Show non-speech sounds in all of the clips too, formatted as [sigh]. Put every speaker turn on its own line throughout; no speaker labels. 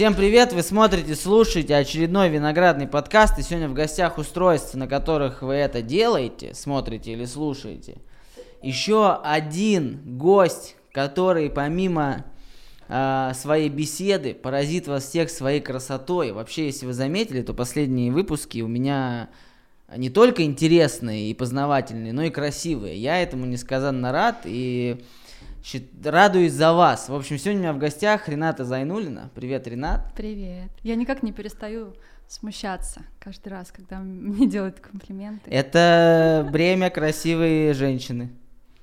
Всем привет! Вы смотрите, слушаете очередной виноградный подкаст. И сегодня в гостях устройств, на которых вы это делаете, смотрите или слушаете. Еще один гость, который помимо э, своей беседы поразит вас всех своей красотой. Вообще, если вы заметили, то последние выпуски у меня не только интересные и познавательные, но и красивые. Я этому несказанно рад и Радуюсь за вас. В общем, сегодня у меня в гостях Рената Зайнулина. Привет, Ренат.
Привет. Я никак не перестаю смущаться каждый раз, когда мне делают комплименты.
Это бремя красивой женщины.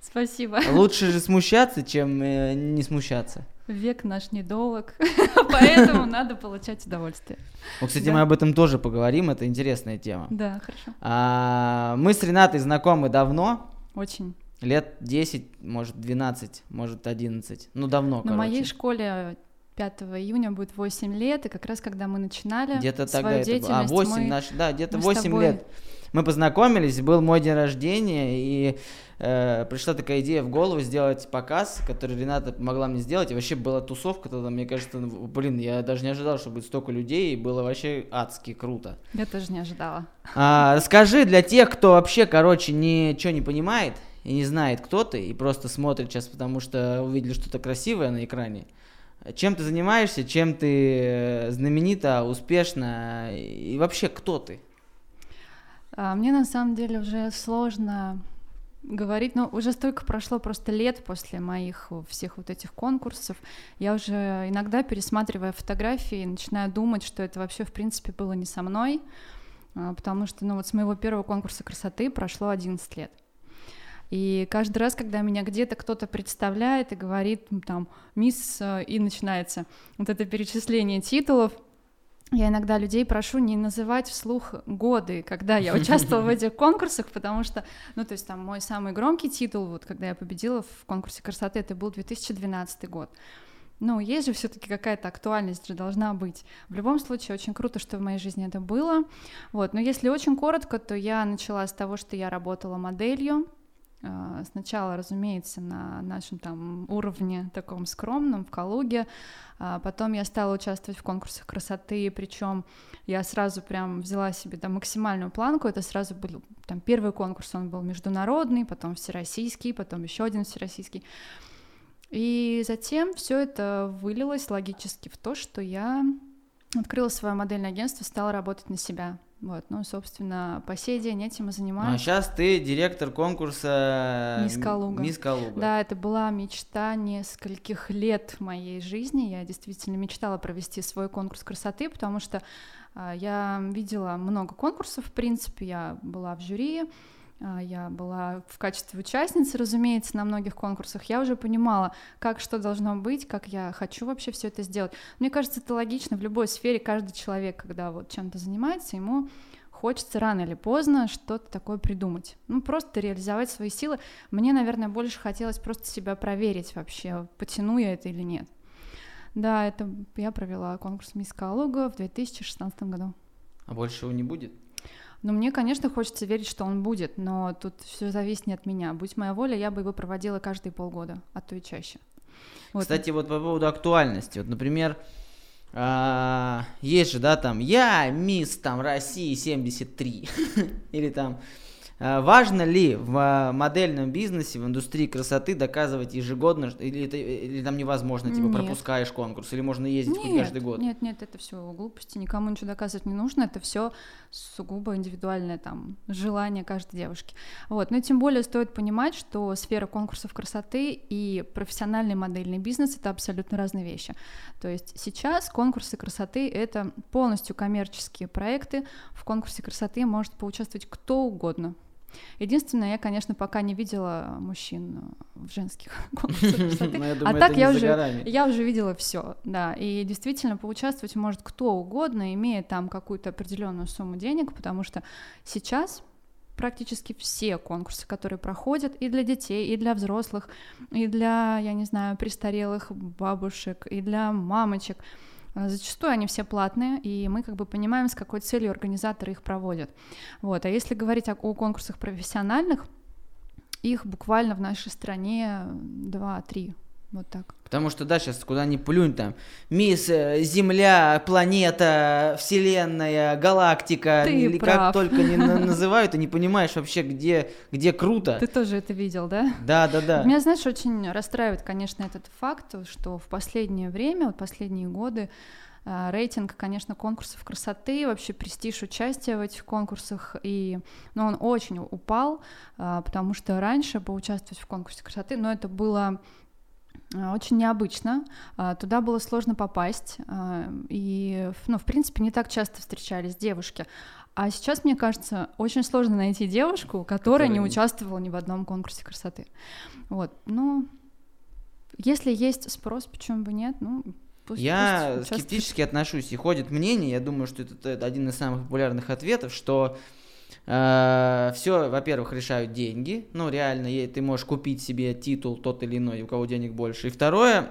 Спасибо.
Лучше же смущаться, чем э, не смущаться.
Век наш недолг, [laughs] поэтому [laughs] надо получать удовольствие.
Ну, кстати, да. мы об этом тоже поговорим, это интересная тема.
Да, хорошо.
А, мы с Ренатой знакомы давно.
Очень.
Лет 10, может 12, может 11. Ну, давно,
На
короче.
моей школе 5 июня будет 8 лет, и как раз когда мы начинали
где-то
тогда
свою
это
А, 8, мы, наш, да, где-то 8 лет. Мы познакомились, был мой день рождения, и э, пришла такая идея в голову сделать показ, который Рената помогла мне сделать. И вообще была тусовка тогда, мне кажется, ну, блин, я даже не ожидал, что будет столько людей, и было вообще адски круто.
Я тоже не ожидала.
А, расскажи для тех, кто вообще, короче, ничего не понимает, и не знает, кто ты, и просто смотрит сейчас, потому что увидели что-то красивое на экране. Чем ты занимаешься, чем ты э, знаменита, успешна, и вообще кто ты?
А, мне на самом деле уже сложно говорить, но уже столько прошло просто лет после моих всех вот этих конкурсов, я уже иногда пересматривая фотографии начинаю думать, что это вообще в принципе было не со мной, а, потому что ну вот с моего первого конкурса красоты прошло 11 лет. И каждый раз, когда меня где-то кто-то представляет и говорит, там, мисс, э, и начинается вот это перечисление титулов, я иногда людей прошу не называть вслух годы, когда я участвовала в [laughs] этих конкурсах, потому что, ну, то есть там мой самый громкий титул, вот когда я победила в конкурсе красоты, это был 2012 год. Ну, есть же все-таки какая-то актуальность же должна быть. В любом случае, очень круто, что в моей жизни это было. Вот, но если очень коротко, то я начала с того, что я работала моделью, сначала, разумеется, на нашем там уровне таком скромном в Калуге, а потом я стала участвовать в конкурсах красоты, причем я сразу прям взяла себе там максимальную планку, это сразу был там первый конкурс, он был международный, потом всероссийский, потом еще один всероссийский. И затем все это вылилось логически в то, что я открыла свое модельное агентство, стала работать на себя. Вот, ну, собственно, по сей день этим и занимаюсь.
А сейчас ты директор конкурса
Мисс Калуга.
Мисс Калуга.
Да, это была мечта нескольких лет моей жизни. Я действительно мечтала провести свой конкурс красоты, потому что а, я видела много конкурсов, в принципе, я была в жюри, а, я была в качестве участницы, разумеется, на многих конкурсах. Я уже понимала, как что должно быть, как я хочу вообще все это сделать. Мне кажется, это логично в любой сфере. Каждый человек, когда вот чем-то занимается, ему хочется рано или поздно что-то такое придумать. Ну, просто реализовать свои силы. Мне, наверное, больше хотелось просто себя проверить вообще, потяну я это или нет. Да, это я провела конкурс Мисс Калуга в 2016 году.
А больше его не будет?
Ну, мне, конечно, хочется верить, что он будет, но тут все зависит не от меня. Будь моя воля, я бы его проводила каждые полгода, а то и чаще.
Вот. Кстати, вот по поводу актуальности. Вот, например, а, есть же, да, там, я мисс там России 73, [laughs] или там Э, важно ли в модельном бизнесе, в индустрии красоты доказывать ежегодно, или, это, или там невозможно, типа нет. пропускаешь конкурс, или можно ездить
нет,
каждый год?
Нет, нет, это все глупости, никому ничего доказывать не нужно, это все сугубо индивидуальное там желание каждой девушки. Вот, но тем более стоит понимать, что сфера конкурсов красоты и профессиональный модельный бизнес это абсолютно разные вещи. То есть сейчас конкурсы красоты это полностью коммерческие проекты. В конкурсе красоты может поучаствовать кто угодно, Единственное, я, конечно, пока не видела мужчин в женских [laughs] конкурсах красоты. [laughs]
Ну, а так я уже,
я уже видела все, да. И действительно поучаствовать может кто угодно, имея там какую-то определенную сумму денег, потому что сейчас практически все конкурсы, которые проходят и для детей, и для взрослых, и для, я не знаю, престарелых бабушек, и для мамочек, зачастую они все платные, и мы как бы понимаем, с какой целью организаторы их проводят. Вот. А если говорить о, о конкурсах профессиональных, их буквально в нашей стране 2-3 вот так.
Потому что, да, сейчас куда ни плюнь, там, мисс, э, Земля, планета, Вселенная, галактика,
Ты
или
прав.
как только не на- [laughs] называют, и не понимаешь вообще, где, где круто.
Ты тоже это видел, да?
Да, да, да.
Меня, знаешь, очень расстраивает, конечно, этот факт, что в последнее время, вот последние годы, а, рейтинг, конечно, конкурсов красоты, вообще престиж участия в этих конкурсах, и, ну, он очень упал, а, потому что раньше поучаствовать в конкурсе красоты, но это было очень необычно, а, туда было сложно попасть, а, и, ну, в принципе, не так часто встречались девушки. А сейчас, мне кажется, очень сложно найти девушку, которая не
Которая не-
участвовала ни в одном конкурсе красоты. Вот, ну, если есть спрос, почему бы нет, ну, пусть
Я
пусть
скептически отношусь. И ходит мнение, я думаю, что это, это один из самых популярных ответов, что все, во-первых, решают деньги. Ну, реально, ты можешь купить себе титул тот или иной, у кого денег больше. И второе,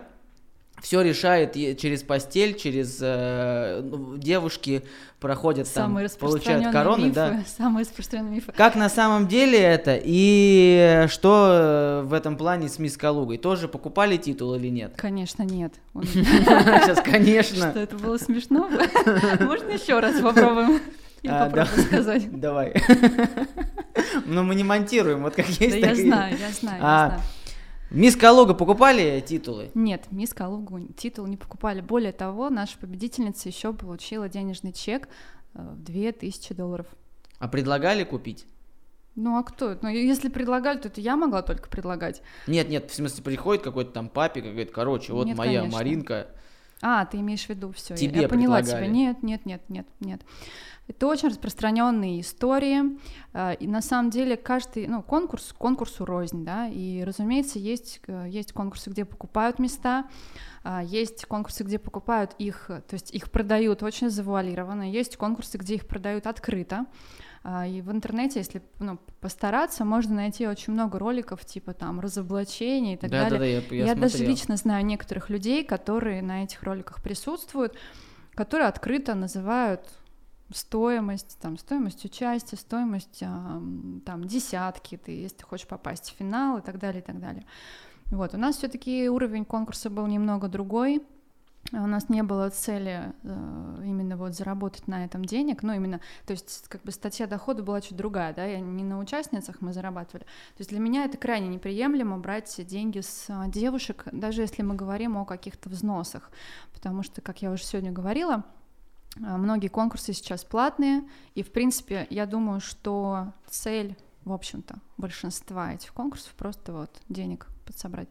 все решает через постель, через э, ну, девушки проходят там,
Самые
получают
распространенные
короны,
мифы,
да. [laughs]
самые распространенные мифы.
Как на самом деле это и что э, в этом плане с Мисс Калугой? Тоже покупали титул или нет?
Конечно, нет. [laughs]
Сейчас, конечно.
Что это было смешно? [laughs] Можно еще раз попробуем? Я
А, да.
попробую сказать. [laughs]
Давай. [laughs] Но мы не монтируем, вот как
Да
есть.
я
так и-
знаю, я знаю, я
А,
знаю.
Мисс Калуга покупали титулы?
Нет, мисс Калугу титул не покупали. Более того, наша победительница еще получила денежный чек э, в 2000 долларов.
А предлагали купить?
Ну а кто? Ну если предлагали, то это я могла только предлагать.
Нет, нет, в смысле, приходит какой-то там папик и говорит, короче, вот
Нет,
моя
конечно.
Маринка.
А, ты имеешь в виду все.
Тебе
я поняла
предлагали.
тебя. Нет, нет, нет, нет, нет. Это очень распространенные истории. а, И на самом деле каждый, ну, конкурс, конкурсу рознь, да. И, разумеется, есть, э, есть конкурсы, где покупают места, а, есть конкурсы, где покупают их, то есть их продают очень завуалированно, есть конкурсы, где их продают открыто. А, И в интернете, если ну, постараться, можно найти очень много роликов, типа там разоблачений и так
Да,
далее.
да, да, я, я
Я, даже лично знаю некоторых людей, которые на этих роликах присутствуют, которые открыто называют стоимость, там, стоимость участия, стоимость ам, там, десятки, ты, если ты хочешь попасть в финал и так далее, и так далее. Вот, у нас все-таки уровень конкурса был немного другой. У нас не было цели э, именно вот заработать на этом денег, ну именно, то есть как бы статья дохода была чуть другая, да, я не на участницах мы зарабатывали. То есть для меня это крайне неприемлемо брать деньги с а, девушек, даже если мы говорим о каких-то взносах, потому что, как я уже сегодня говорила, а, многие конкурсы сейчас платные, и в принципе я думаю, что цель, в общем-то, большинства этих конкурсов просто вот денег подсобрать.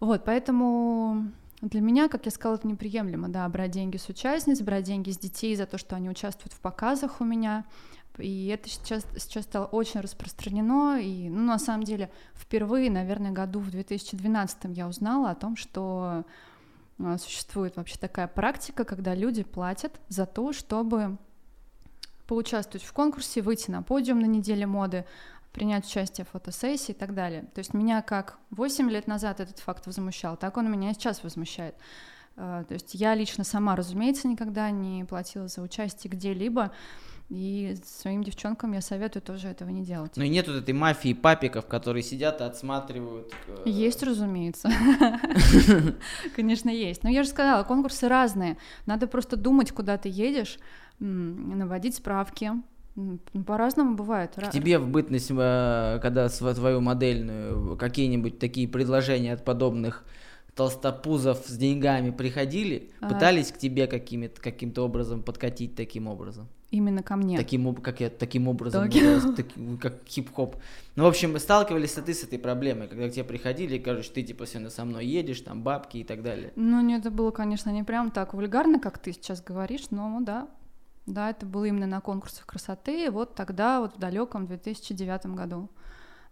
Вот, поэтому для меня, как я сказала, это неприемлемо, да, брать деньги с участниц, брать деньги с детей за то, что они участвуют в показах у меня. И это сейчас, сейчас стало очень распространено. И, ну, на самом деле, впервые, наверное, году в 2012 я узнала о том, что а, существует вообще такая практика, когда люди платят за то, чтобы поучаствовать в конкурсе, выйти на подиум на неделе моды, принять участие в фотосессии и так далее. То есть меня как 8 лет назад этот факт возмущал, так он меня и сейчас возмущает. Э, То есть я лично сама, разумеется, никогда не платила за участие где-либо, и своим девчонкам я советую тоже этого не делать.
Ну и нет вот этой мафии папиков, которые сидят и отсматривают. э,
Есть, разумеется. [laughs] Конечно, есть. Но я же сказала, конкурсы разные. Надо просто думать, куда ты едешь, наводить справки. М, По-разному бывает.
К тебе в бытность, э, когда св- твою модельную, какие-нибудь такие предложения от подобных толстопузов с деньгами приходили?
А.
Пытались к тебе какими-то, каким-то образом подкатить таким образом?
Именно ко мне.
Таким, как я, таким образом,
Так.
называюсь, [laughs] таки- как хип-хоп. Ну, в общем, сталкивались ли ты с этой проблемой, когда к тебе приходили и короче, ты типа сегодня со мной едешь, там бабки и так далее.
Ну, не, это было, конечно, не прям так вульгарно, как ты сейчас говоришь, но да. Да, это было именно на конкурсах красоты, вот тогда, вот в далеком 2009 году.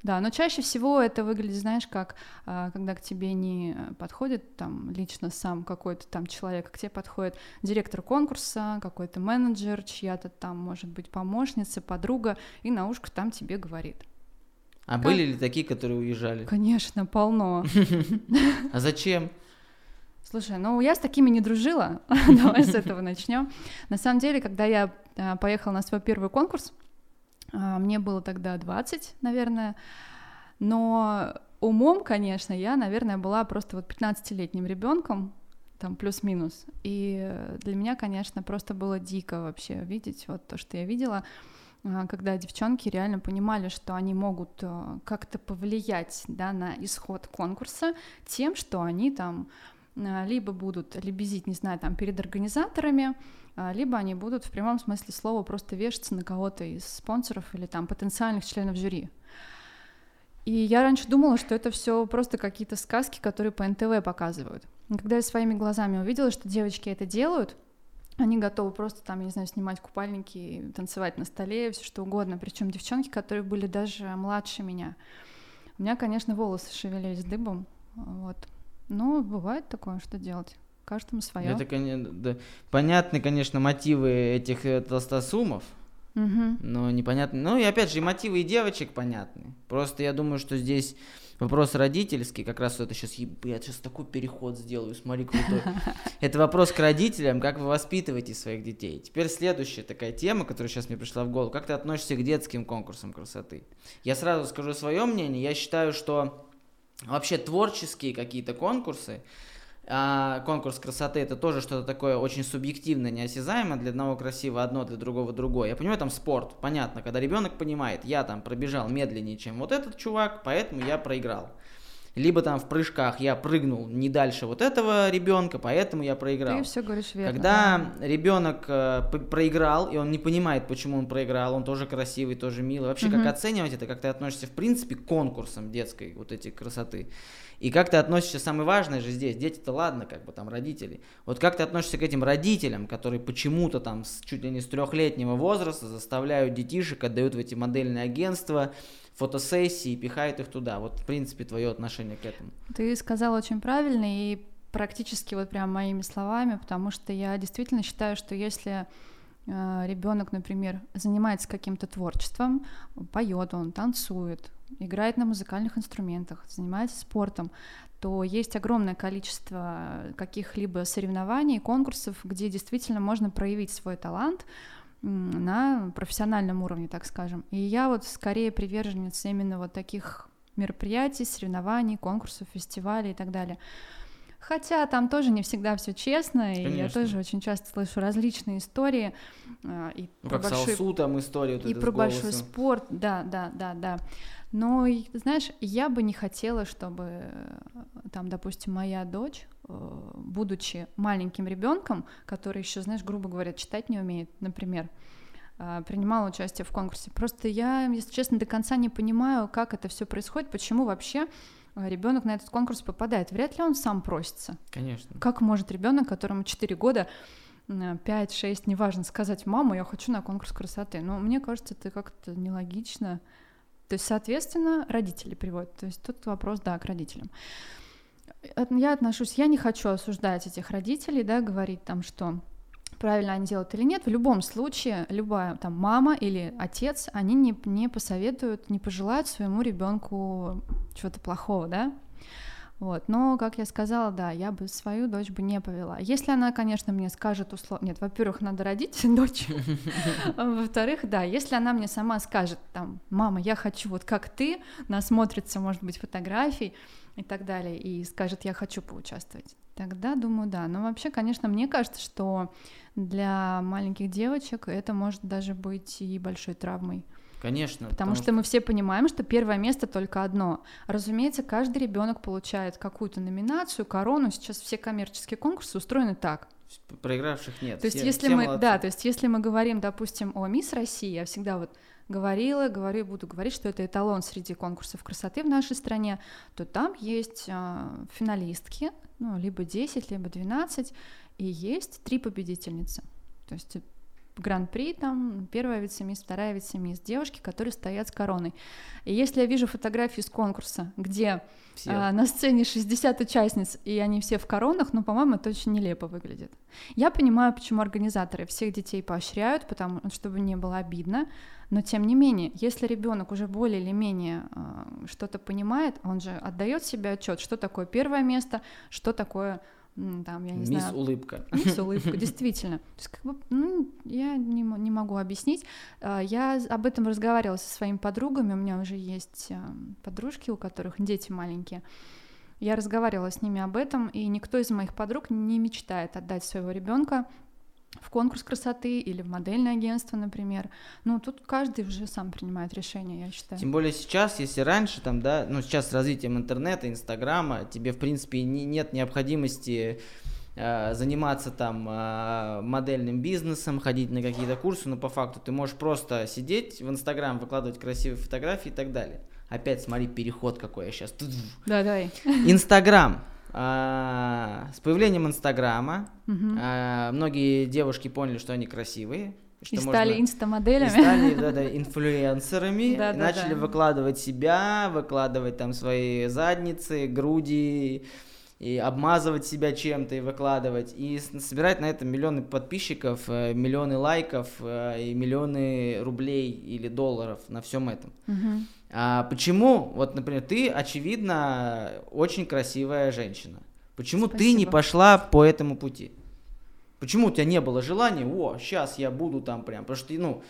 Да, но чаще всего это выглядит, знаешь, как а, когда к тебе не подходит там лично сам какой-то там человек, а к тебе подходит директор конкурса, какой-то менеджер, чья-то там, может быть, помощница, подруга, и на ушко там тебе говорит.
А
Как?
были ли такие, которые уезжали?
Конечно, полно. [laughs] [laughs]
А зачем?
Слушай, ну я с такими не дружила. [laughs] Давай с этого начнем. На самом деле, когда я а, поехала на свой первый конкурс, мне было тогда 20, наверное, но умом, конечно, я, наверное, была просто вот 15-летним ребенком, там плюс-минус. И для меня, конечно, просто было дико вообще видеть вот то, что я видела, а, когда девчонки реально понимали, что они могут как-то повлиять да, на исход конкурса тем, что они там а, либо будут лебезить, не знаю, там перед организаторами, а, либо они будут в прямом смысле слова просто вешаться на кого-то из спонсоров или там потенциальных членов жюри. И я раньше думала, что это все просто какие-то сказки, которые по НТВ показывают. И когда я своими глазами увидела, что девочки это делают, они готовы просто там, я не знаю, снимать купальники, танцевать на столе, все что угодно. Причем девчонки, которые были даже младше меня. У меня, конечно, волосы шевелились дыбом. Вот. Ну, бывает такое, что делать. Каждому свое.
Это, конечно, да. понятны, конечно, мотивы этих э, толстосумов, угу. но непонятно. Ну и опять же, и мотивы и девочек понятны. Просто я думаю, что здесь вопрос родительский, как раз это сейчас, я сейчас такой переход сделаю, смотри, крутой. [laughs] Это вопрос к родителям, как вы воспитываете своих детей. Теперь следующая такая тема, которая сейчас мне пришла в голову. Как ты относишься к детским конкурсам красоты? Я сразу скажу свое мнение. Я считаю, что Вообще творческие какие-то конкурсы, а конкурс красоты это тоже что-то такое очень субъективное, неосязаемое. Для одного красиво одно, для другого другое. Я понимаю, там спорт, понятно, когда ребенок понимает, я там пробежал медленнее, чем вот этот чувак, поэтому я проиграл либо там в прыжках я прыгнул не дальше вот этого ребенка, поэтому я проиграл.
Ты все говоришь верно.
Когда ребенок э, проиграл, и он не понимает, почему он проиграл, он тоже красивый, тоже милый. Вообще, угу. как оценивать это, как ты относишься, в принципе, к конкурсам детской вот эти красоты. И как ты относишься, самое важное же здесь, дети-то ладно, как бы там родители. Вот как ты относишься к этим родителям, которые почему-то там с, чуть ли не с трехлетнего возраста заставляют детишек, отдают в эти модельные агентства, фотосессии, пихает их туда. Вот, в принципе, твое отношение к этому.
Ты сказал очень правильно и практически вот прям моими словами, потому что я действительно считаю, что если э, ребенок, например, занимается каким-то творчеством, поет он, танцует, играет на музыкальных инструментах, занимается спортом, то есть огромное количество каких-либо соревнований, конкурсов, где действительно можно проявить свой талант, на профессиональном уровне, так скажем. И я вот скорее приверженец именно вот таких мероприятий, соревнований, конкурсов, фестивалей и так далее. Хотя там тоже не всегда все честно, Конечно. и я тоже очень часто слышу различные истории.
А, и ну, про как большой... Салсу там историю.
И про большой спорт, да, да, да, да. Но, знаешь, я бы не хотела, чтобы э, там, допустим, моя дочь, э, будучи маленьким ребенком, который еще, знаешь, грубо говоря, читать не умеет, например, э, принимала участие в конкурсе. Просто я, если честно, до конца не понимаю, как это все происходит, почему вообще ребенок на этот конкурс попадает. Вряд ли он сам просится.
Конечно.
Как может ребенок, которому 4 года 5-6, неважно, сказать, мама, я хочу на конкурс красоты. Но мне кажется, это как-то нелогично. То есть, соответственно, родители приводят. То есть тут вопрос, да, к родителям. Я отношусь, я не хочу осуждать этих родителей, да, говорить там, что правильно они делают или нет. В любом случае, любая там мама или отец, они не, не посоветуют, не пожелают своему ребенку чего-то плохого, да. Вот, но, как я сказала, да, я бы свою дочь бы не повела. Если она, конечно, мне скажет условно... Нет, во-первых, надо родить [laughs] дочь. Во-вторых, да, если она мне сама скажет, там, мама, я хочу вот как ты, насмотрится, может быть, фотографий и так далее, и скажет, я хочу поучаствовать, тогда думаю, да. Но вообще, конечно, мне кажется, что для маленьких девочек это может даже быть и большой травмой.
Конечно.
Потому, потому что, что мы все понимаем, что первое место только одно. Разумеется, каждый ребенок получает какую-то номинацию, корону. Сейчас все коммерческие конкурсы устроены так.
Проигравших нет.
То есть, все, если все мы, молодцы. да, то есть, если мы говорим, допустим, о Мисс России, я всегда вот говорила, говорю буду говорить, что это эталон среди конкурсов красоты в нашей стране, то там есть э, финалистки, ну, либо 10, либо 12, и есть три победительницы. То есть гран-при, там первая вице-мисс, вторая вице-мисс, девушки, которые стоят с короной. И если я вижу фотографии с конкурса, где а, на сцене 60 участниц, и они все в коронах, ну, по-моему, это очень нелепо выглядит. Я понимаю, почему организаторы всех детей поощряют, потому чтобы не было обидно, но тем не менее, если ребенок уже более или менее а, что-то понимает, он же отдает себе отчет, что такое первое место, что такое там, я не
Мисс
знаю...
Улыбка.
Мисс [laughs] Улыбка, действительно. То есть, как бы, ну, я не, не могу объяснить. А, я об этом разговаривала со своими подругами, у меня уже есть подружки, у которых дети маленькие. Я разговаривала с ними об этом, и никто из моих подруг не мечтает отдать своего ребенка в конкурс красоты или в модельное агентство, например. Ну, тут каждый уже сам принимает решение, я считаю.
Тем более сейчас, если раньше, там, да, ну, сейчас с развитием интернета, инстаграма, тебе, в принципе, не, нет необходимости э, заниматься там э, модельным бизнесом, ходить на какие-то курсы, но по факту ты можешь просто сидеть в инстаграм, выкладывать красивые фотографии и так далее. Опять смотри, переход какой я сейчас.
Да, давай.
Инстаграм. А, с появлением Инстаграма а, многие девушки поняли, что они красивые. Что
и стали инстамоделями.
И стали да, да, инфлюенсерами, [laughs] да, да, начали да. выкладывать себя, выкладывать там свои задницы, груди, и обмазывать себя чем-то и выкладывать, и собирать на этом миллионы подписчиков, э, миллионы лайков э, и миллионы рублей или долларов на всем этом.
Угу.
А почему, вот, например, ты, очевидно, очень красивая женщина. Почему Спасибо. ты не пошла по этому пути? Почему у тебя не было желания, о, сейчас я буду там прям, потому что, ну,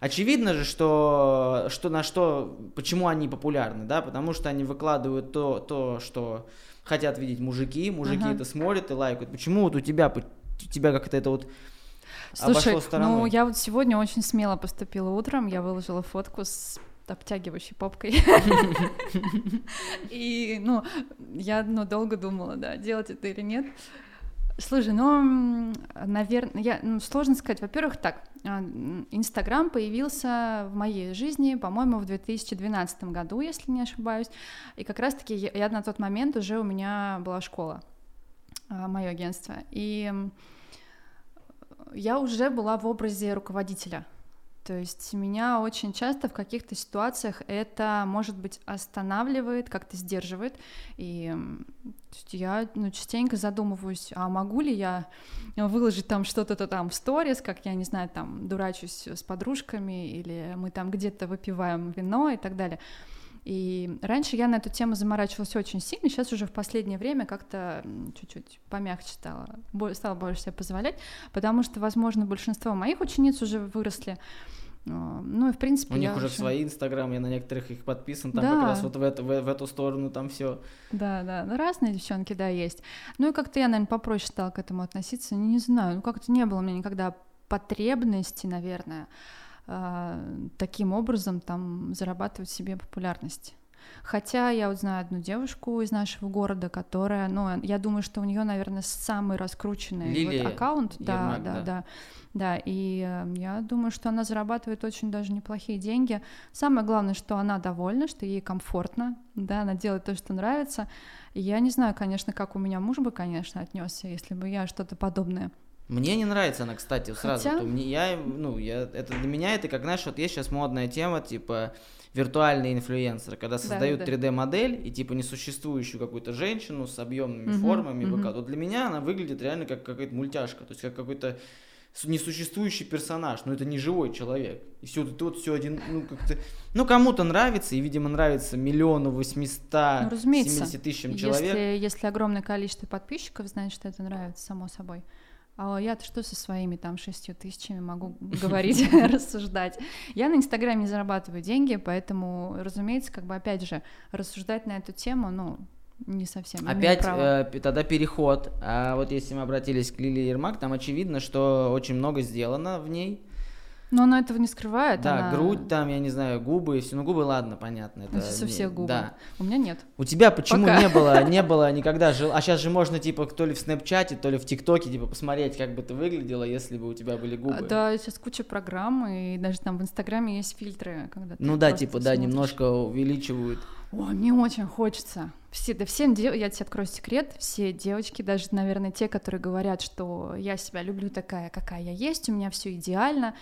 очевидно же, что, что на что, почему они популярны, да, потому что они выкладывают то, то что хотят видеть мужики, мужики ага. это смотрят и лайкают. Почему вот у тебя, у тебя как-то это вот
Слушай, ну я вот сегодня очень смело поступила утром, я выложила фотку с обтягивающей попкой. [laughs] И, ну, я ну, долго думала, да, делать это или нет. Слушай, ну, наверное, я, ну, сложно сказать. Во-первых, так, а, Инстаграм появился в моей жизни, по-моему, в 2012 году, если не ошибаюсь. И как раз-таки я, я на тот момент уже у меня была школа, а, мое агентство. И я уже была в образе руководителя. То есть меня очень часто в каких-то ситуациях это, может быть, останавливает, как-то сдерживает. И я ну, частенько задумываюсь, а могу ли я выложить там что-то там в сторис, как я, не знаю, там дурачусь с подружками, или мы там где-то выпиваем вино и так далее. И раньше я на эту тему заморачивалась очень сильно, сейчас уже в последнее время как-то чуть-чуть помягче стала, стала больше себе позволять, потому что, возможно, большинство моих учениц уже выросли, а, ну и в принципе.
У них уже свои инстаграм, я на некоторых их подписан, там да. как раз вот в эту, в, в эту сторону там все.
Да, да, ну, разные девчонки, да, есть. Ну и как-то я, наверное, попроще стала к этому относиться, не, не знаю, ну как-то не было у меня никогда потребности, наверное, таким образом там зарабатывать себе популярность. Хотя я вот знаю одну девушку из нашего города, которая, ну, я думаю, что у нее, наверное, самый раскрученный вот аккаунт, да, да, да, да, да, и э, я думаю, что она зарабатывает очень даже неплохие деньги. Самое главное, что она довольна, что ей комфортно, да, она делает то, что нравится. И я не знаю, конечно, как у меня муж бы, конечно, отнесся, если бы я что-то подобное
мне не нравится она, кстати, сразу. Хотя... Мне, я, ну, я, это для меня это как, знаешь, вот есть сейчас модная тема, типа виртуальные инфлюенсеры, когда создают да, да. 3D-модель и типа несуществующую какую-то женщину с объемными угу, формами, угу. Вот для меня она выглядит реально как какая-то мультяшка, то есть как какой-то несуществующий персонаж, но это не живой человек. И все, ты вот все один, ну как-то, ну кому-то нравится, и, видимо, нравится миллиону восьмисот ну, семидесяти тысячам человек.
Если, если огромное количество подписчиков, значит, это нравится, само собой. А я-то что со своими там шестью тысячами могу [laughs] говорить, [laughs] рассуждать? Я на Инстаграме зарабатываю деньги, поэтому, разумеется, как бы опять же рассуждать на эту тему, ну, не совсем.
Опять э, тогда переход. А вот если мы обратились к Лилии Ермак, там очевидно, что очень много сделано в ней.
Но она этого не скрывает.
Да,
она...
грудь там, я не знаю, губы, все. Ну, губы, ладно, понятно. Это,
это все губы. Да. У меня нет.
У тебя почему Пока. не было, [laughs] не было никогда жил. А сейчас же можно, типа, то ли в Снэпчате, то ли в ТикТоке, типа, посмотреть, как бы ты выглядела, если бы у тебя были губы.
Да, сейчас куча программ, и даже там в Инстаграме есть фильтры, когда
Ну да, типа, смотришь. да, немножко увеличивают.
Ой, мне очень хочется. Все, да всем дев... я тебе открою секрет, все девочки, даже, наверное, те, которые говорят, что я себя люблю такая, какая я есть, у меня все идеально,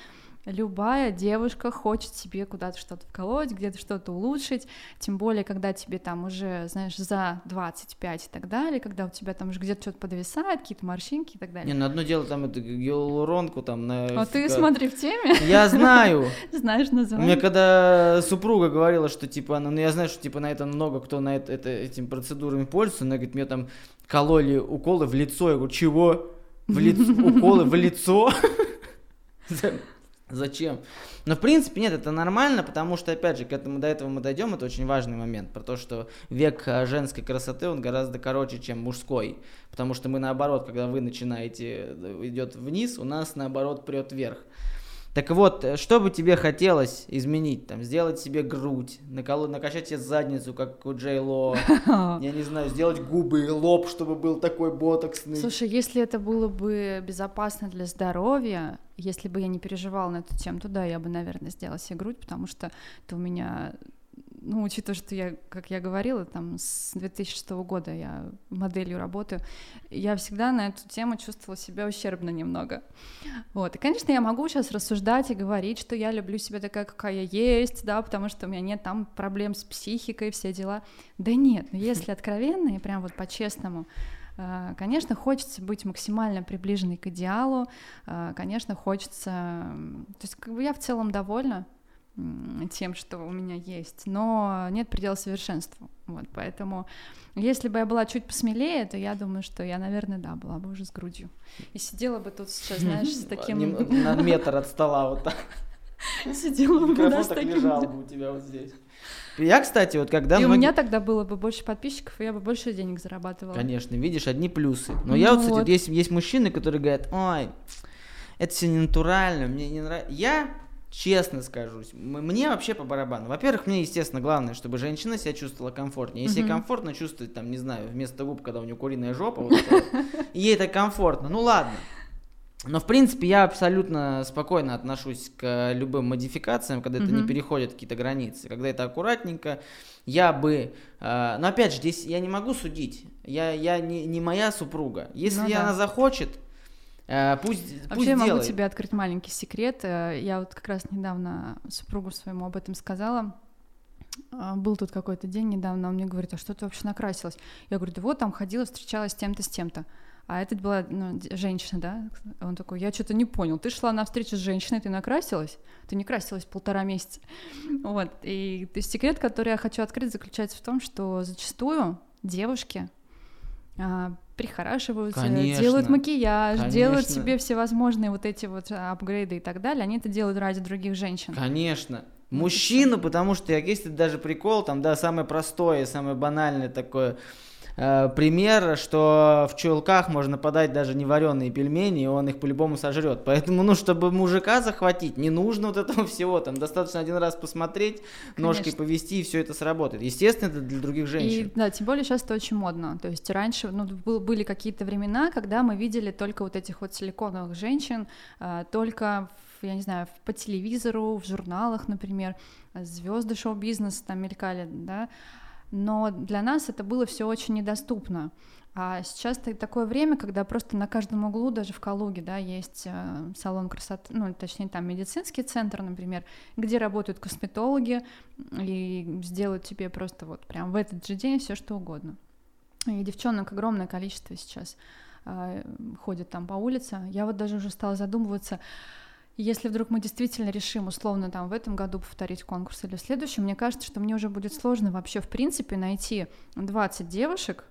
Любая девушка хочет себе куда-то что-то вколоть, где-то что-то улучшить, тем более, когда тебе там уже, знаешь, за 25 и так далее, когда у тебя там уже где-то что-то подвисает, какие-то морщинки и так далее.
Не, ну одно дело там эту гиалуронку там на...
А ты смотри в теме.
Я знаю. [laughs]
Знаешь название.
Мне когда супруга говорила, что типа она, ну я знаю, что типа на это много кто на это, это этим процедурами пользуется, она говорит, мне там кололи уколы в лицо. Я говорю, чего? В лицо? Уколы в лицо? [laughs] Зачем? Но в принципе нет, это нормально, потому что, опять же, к этому до этого мы дойдем, это очень важный момент, про то, что век э, женской красоты, он гораздо короче, чем мужской, потому что мы наоборот, когда вы начинаете, э, идет вниз, у нас наоборот прет вверх. Так вот, э, что бы тебе хотелось изменить? Там, сделать себе грудь, накол... накачать себе задницу, как у Джей Ло, [laughs] я не знаю, сделать губы и лоб, чтобы был такой ботоксный.
Слушай, если это было бы безопасно для здоровья, если бы я не переживала на эту тему, то да, я бы, наверное, сделала себе грудь, потому что это у меня ну, учитывая, что я, как я говорила, там с 2006 года я моделью работаю, я всегда на эту тему чувствовала себя ущербно немного. Вот. И, конечно, я могу сейчас рассуждать и говорить, что я люблю себя такая, какая я есть, да, потому что у меня нет там проблем с психикой, все дела. Да нет, но если откровенно и прям вот по-честному, Конечно, хочется быть максимально приближенной к идеалу, э, конечно, хочется... То есть как бы я в целом довольна, тем, что у меня есть, но нет предела совершенству. Вот, поэтому, если бы я была чуть посмелее, то я думаю, что я, наверное, да, была бы уже с грудью. И сидела бы тут сейчас, знаешь, с [laughs] таким... [laughs]
На метр от стола вот так.
Сидела бы, да, с
таким... лежал бы у тебя вот здесь. Я, кстати, вот когда...
И многие... у меня тогда было бы больше подписчиков, и я бы больше денег зарабатывала.
Конечно, видишь, одни плюсы. Но ну, я вот, кстати, вот. есть, есть мужчины, которые говорят, ой, это все не натурально, мне не нравится. Я честно скажусь, мне вообще по барабану. Во-первых, мне, естественно, главное, чтобы женщина себя чувствовала комфортнее. Если mm-hmm. комфортно чувствовать, там, не знаю, вместо губ, когда у нее куриная жопа, вот [laughs] ей это комфортно, ну ладно. Но, в принципе, я абсолютно спокойно отношусь к любым модификациям, когда mm-hmm. это не переходит какие-то границы. Когда это аккуратненько, я бы... Э, но, опять же, здесь я не могу судить. Я, я не, не моя супруга. Если ну, да. она захочет, Э, пусть,
Вообще
пусть
я могу
делает.
тебе открыть маленький секрет. Э, я вот как раз недавно супругу своему об этом сказала. Э, был тут какой-то день недавно, он мне говорит, а что ты вообще накрасилась? Я говорю, да вот там ходила, встречалась с тем-то, с тем-то. А это была ну, женщина, да? Он такой, я что-то не понял. Ты шла на встречу с женщиной, ты накрасилась? Ты не красилась полтора месяца. [laughs] Вот. И то есть секрет, который я хочу открыть, заключается в том, что зачастую девушки а, прихорашиваются, конечно, делают макияж, конечно. делают себе всевозможные вот эти вот а, апгрейды и так далее, они это делают ради других женщин.
Конечно. Мужчину, потому что есть даже прикол, там, да, самое простое, самое банальное такое, пример, что в чулках можно подать даже не вареные пельмени, и он их по-любому сожрет. Поэтому, ну, чтобы мужика захватить, не нужно вот этого [laughs] всего. Там достаточно один раз посмотреть, Конечно. ножкой повести, и все это сработает. Естественно, это для других женщин.
И, да, тем более сейчас это очень модно. То есть раньше, ну, был, были какие-то времена, когда мы видели только вот этих вот силиконовых женщин, э, только я не знаю, по телевизору, в журналах, например, звезды шоу-бизнеса там мелькали, да, но для нас это было все очень недоступно. А сейчас такое время, когда просто на каждом углу, даже в Калуге, да, есть э, салон красоты, ну, точнее, там медицинский центр, например, где работают косметологи и сделают тебе просто вот прям в этот же день все что угодно. И девчонок огромное количество сейчас э, ходят там по улице. Я вот даже уже стала задумываться, если вдруг мы действительно решим условно там в этом году повторить конкурс или в следующем, мне кажется, что мне уже будет сложно вообще в принципе найти 20 девушек,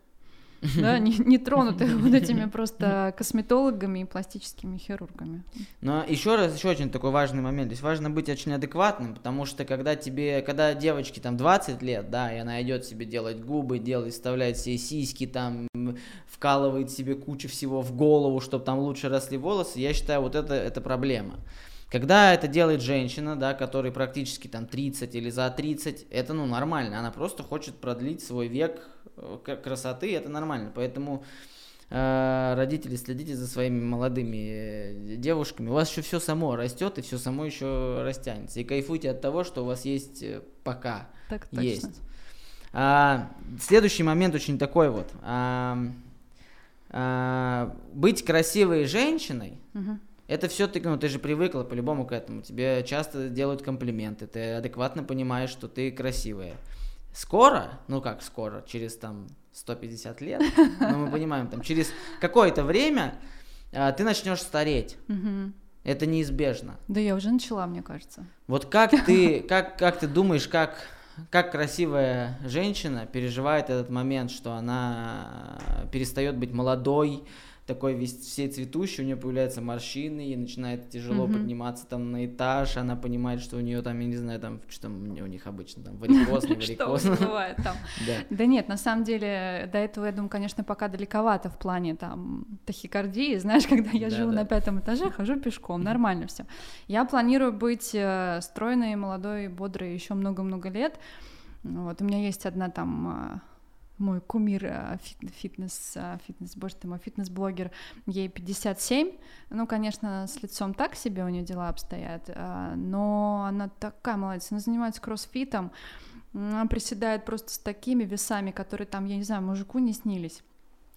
[laughs] да, не, не тронутых [laughs] вот этими просто косметологами и пластическими хирургами.
Но еще раз, еще очень такой важный момент. То есть важно быть очень адекватным, потому что когда тебе, когда девочке там 20 лет, да, и она идет себе делать губы, делает, вставляет себе сиськи, там, вкалывает себе кучу всего в голову, чтобы там лучше росли волосы, я считаю, вот это, это проблема. Когда это делает женщина, да, которой практически там 30 или за 30, это ну нормально. Она просто хочет продлить свой век красоты, это нормально. Поэтому э, родители, следите за своими молодыми э, девушками. У вас еще все само растет и все само еще растянется. И кайфуйте от того, что у вас есть э, пока так точно. есть. А, следующий момент очень такой вот. А, а, быть красивой женщиной. Угу Это все ты, ну, ты же привыкла по-любому к этому. Тебе часто делают комплименты, ты адекватно понимаешь, что ты красивая. Скоро, ну как скоро, через там 150 лет, но мы понимаем, там через какое-то время а, ты начнешь стареть.
Мгм.
Это неизбежно.
Да я уже начала, мне кажется.
Вот как ты, как, как ты думаешь, как, как красивая женщина переживает этот момент, что она перестает быть молодой, такой весь всей цветущей, у нее появляются морщины, ей начинает тяжело
Мгм.
подниматься там на этаж, она понимает, что у нее там, я не знаю, там, что там у них обычно, там, варикоз, не [laughs]
Что
варикоз.
бывает там? [laughs]
Да.
Нет, на самом деле, до этого, я думаю, конечно, пока далековато в плане там тахикардии, знаешь, [laughs] когда я живу на пятом этаже, хожу пешком, нормально все. Я планирую быть э, стройной, молодой, бодрой еще много-много лет. Вот, у меня есть одна там э, мой кумир э, фит- фитнес, э, фитнес, боже ты мой, фитнес-блогер, ей 57, ну, конечно, с лицом так себе у нее дела обстоят, э, но она такая молодец, она занимается кроссфитом, она приседает просто с такими весами, которые там, я не знаю, мужику не снились.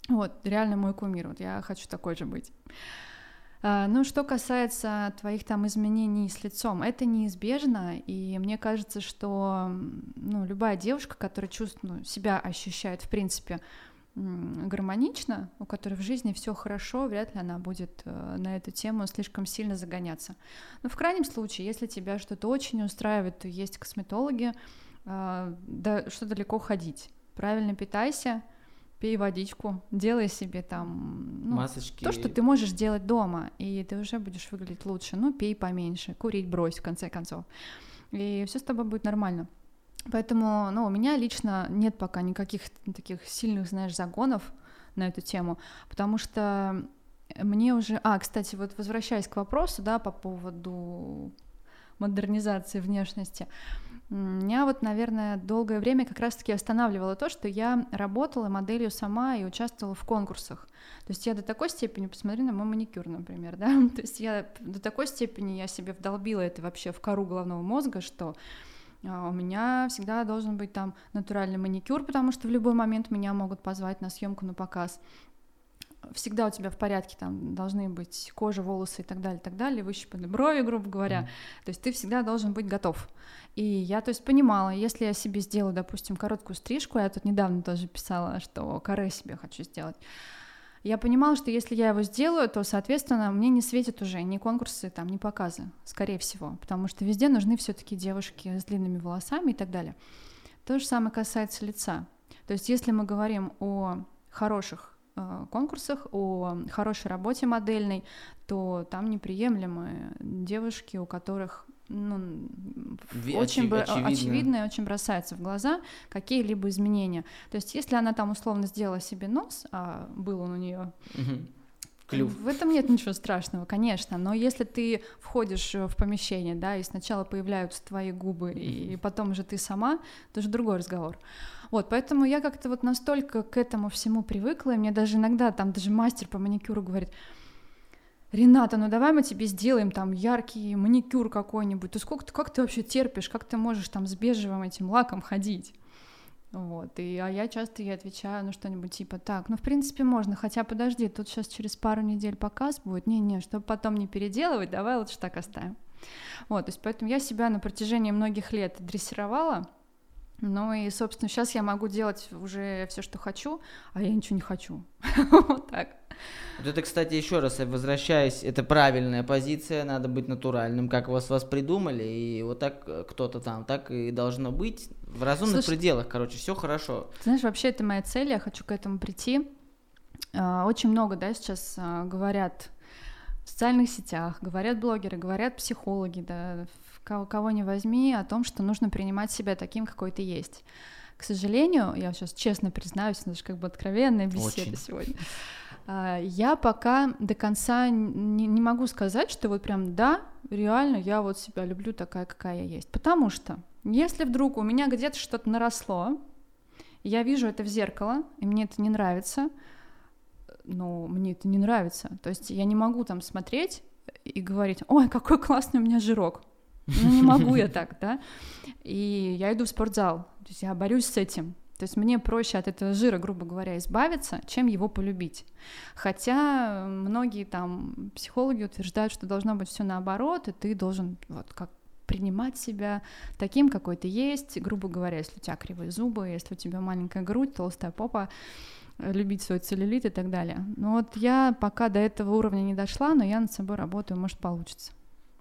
Вот, реально мой кумир, вот я хочу такой же быть. А, Ну, что касается твоих там изменений с лицом, это неизбежно, и мне кажется, что ну, любая девушка, которая чувствует, ну, себя ощущает, в принципе, гармонично, у которой в жизни все хорошо, вряд ли она будет э, на эту тему слишком сильно загоняться. Но в крайнем случае, если тебя что-то очень устраивает, то есть косметологи, а, да что далеко ходить. Правильно питайся, пей водичку, делай себе там ну,
Масочки.
то, что ты можешь делать дома, и ты уже будешь выглядеть лучше. Ну, пей поменьше, курить брось, в конце концов. И все с тобой будет нормально. Поэтому, ну, у меня лично нет пока никаких таких сильных, знаешь, загонов на эту тему, потому что мне уже... А, кстати, вот возвращаясь к вопросу, да, по поводу модернизации внешности, меня вот, наверное, долгое время как раз-таки останавливало то, что я работала моделью сама и участвовала в конкурсах. То есть я до такой степени, посмотри на мой маникюр, например, да, [laughs] то есть я до такой степени я себе вдолбила это вообще в кору головного мозга, что а, у меня всегда должен быть там натуральный маникюр, потому что в любой момент меня могут позвать на съемку на показ. Всегда у тебя в порядке, там должны быть кожа, волосы и так далее, и так далее, выщипаны брови, грубо говоря. То есть ты всегда должен быть готов. И я, то есть, понимала, если я себе сделаю, допустим, короткую стрижку, я тут недавно тоже писала, что каре себе хочу сделать, я понимала, что если я его сделаю, то, соответственно, мне не светят уже ни конкурсы, там, ни показы, скорее всего, потому что везде нужны все таки девушки с длинными волосами и так далее. То же самое касается лица. То есть если мы говорим о хороших конкурсах, о хорошей работе модельной, то там неприемлемы девушки, у которых ну,
Ви-
очень
очи-
бро-
очевидно.
очевидно и очень бросается в глаза какие-либо изменения. То есть если она там условно сделала себе нос, а был он у нее.
Клюв.
в этом нет ничего страшного, конечно, но если ты входишь э, в помещение, да, и сначала появляются твои губы, и потом уже ты сама, то уже другой разговор. Вот, поэтому я как-то вот настолько к этому всему привыкла, и мне даже иногда там даже мастер по маникюру говорит, Рената, ну давай мы тебе сделаем там яркий маникюр какой-нибудь. Ты сколько ты, как ты вообще терпишь, как ты можешь там с бежевым этим лаком ходить? Вот, и, а я часто ей отвечаю, ну, что-нибудь типа, так, ну, в принципе, можно, хотя, подожди, тут сейчас через пару недель показ будет, не-не, чтобы потом не переделывать, давай лучше так оставим. Вот, то есть поэтому я себя на протяжении многих лет дрессировала, ну и, собственно, сейчас я могу делать уже все, что хочу, а я ничего не хочу. [laughs] Вот так.
Вот это, кстати, еще раз возвращаясь, это правильная позиция, надо быть натуральным, как вас вас придумали, и вот так э, кто-то там, так и должно быть в разумных
Слушай,
пределах, короче, все хорошо.
Знаешь, вообще это моя цель, я хочу к этому прийти. А, Очень много, да, сейчас а, говорят в социальных сетях, говорят блогеры, говорят психологи, да, в кого, кого не возьми, о том, что нужно принимать себя таким, какой ты есть. К сожалению, я сейчас честно признаюсь, это же как бы откровенная беседа
Очень. [laughs]
сегодня. а, Я пока до конца не, не могу сказать, что вот прям да, реально я вот себя люблю такая, какая я есть. Потому что если вдруг у меня где-то что-то наросло, я вижу это в зеркало, и мне это не нравится, но мне это не нравится. То есть я не могу там смотреть и говорить, ой, какой классный у меня жирок. Ну, не могу я [laughs] так, да. И я иду в спортзал, то есть я борюсь с этим. То есть мне проще от этого жира, грубо говоря, избавиться, чем его полюбить. Хотя многие там психологи утверждают, что должно быть все наоборот, и ты должен вот как принимать себя таким, какой ты есть, грубо говоря, если у тебя кривые зубы, если у тебя маленькая грудь, толстая попа, любить свой целлюлит и так далее. Но вот я пока до этого уровня не дошла, но я над собой работаю, может получится.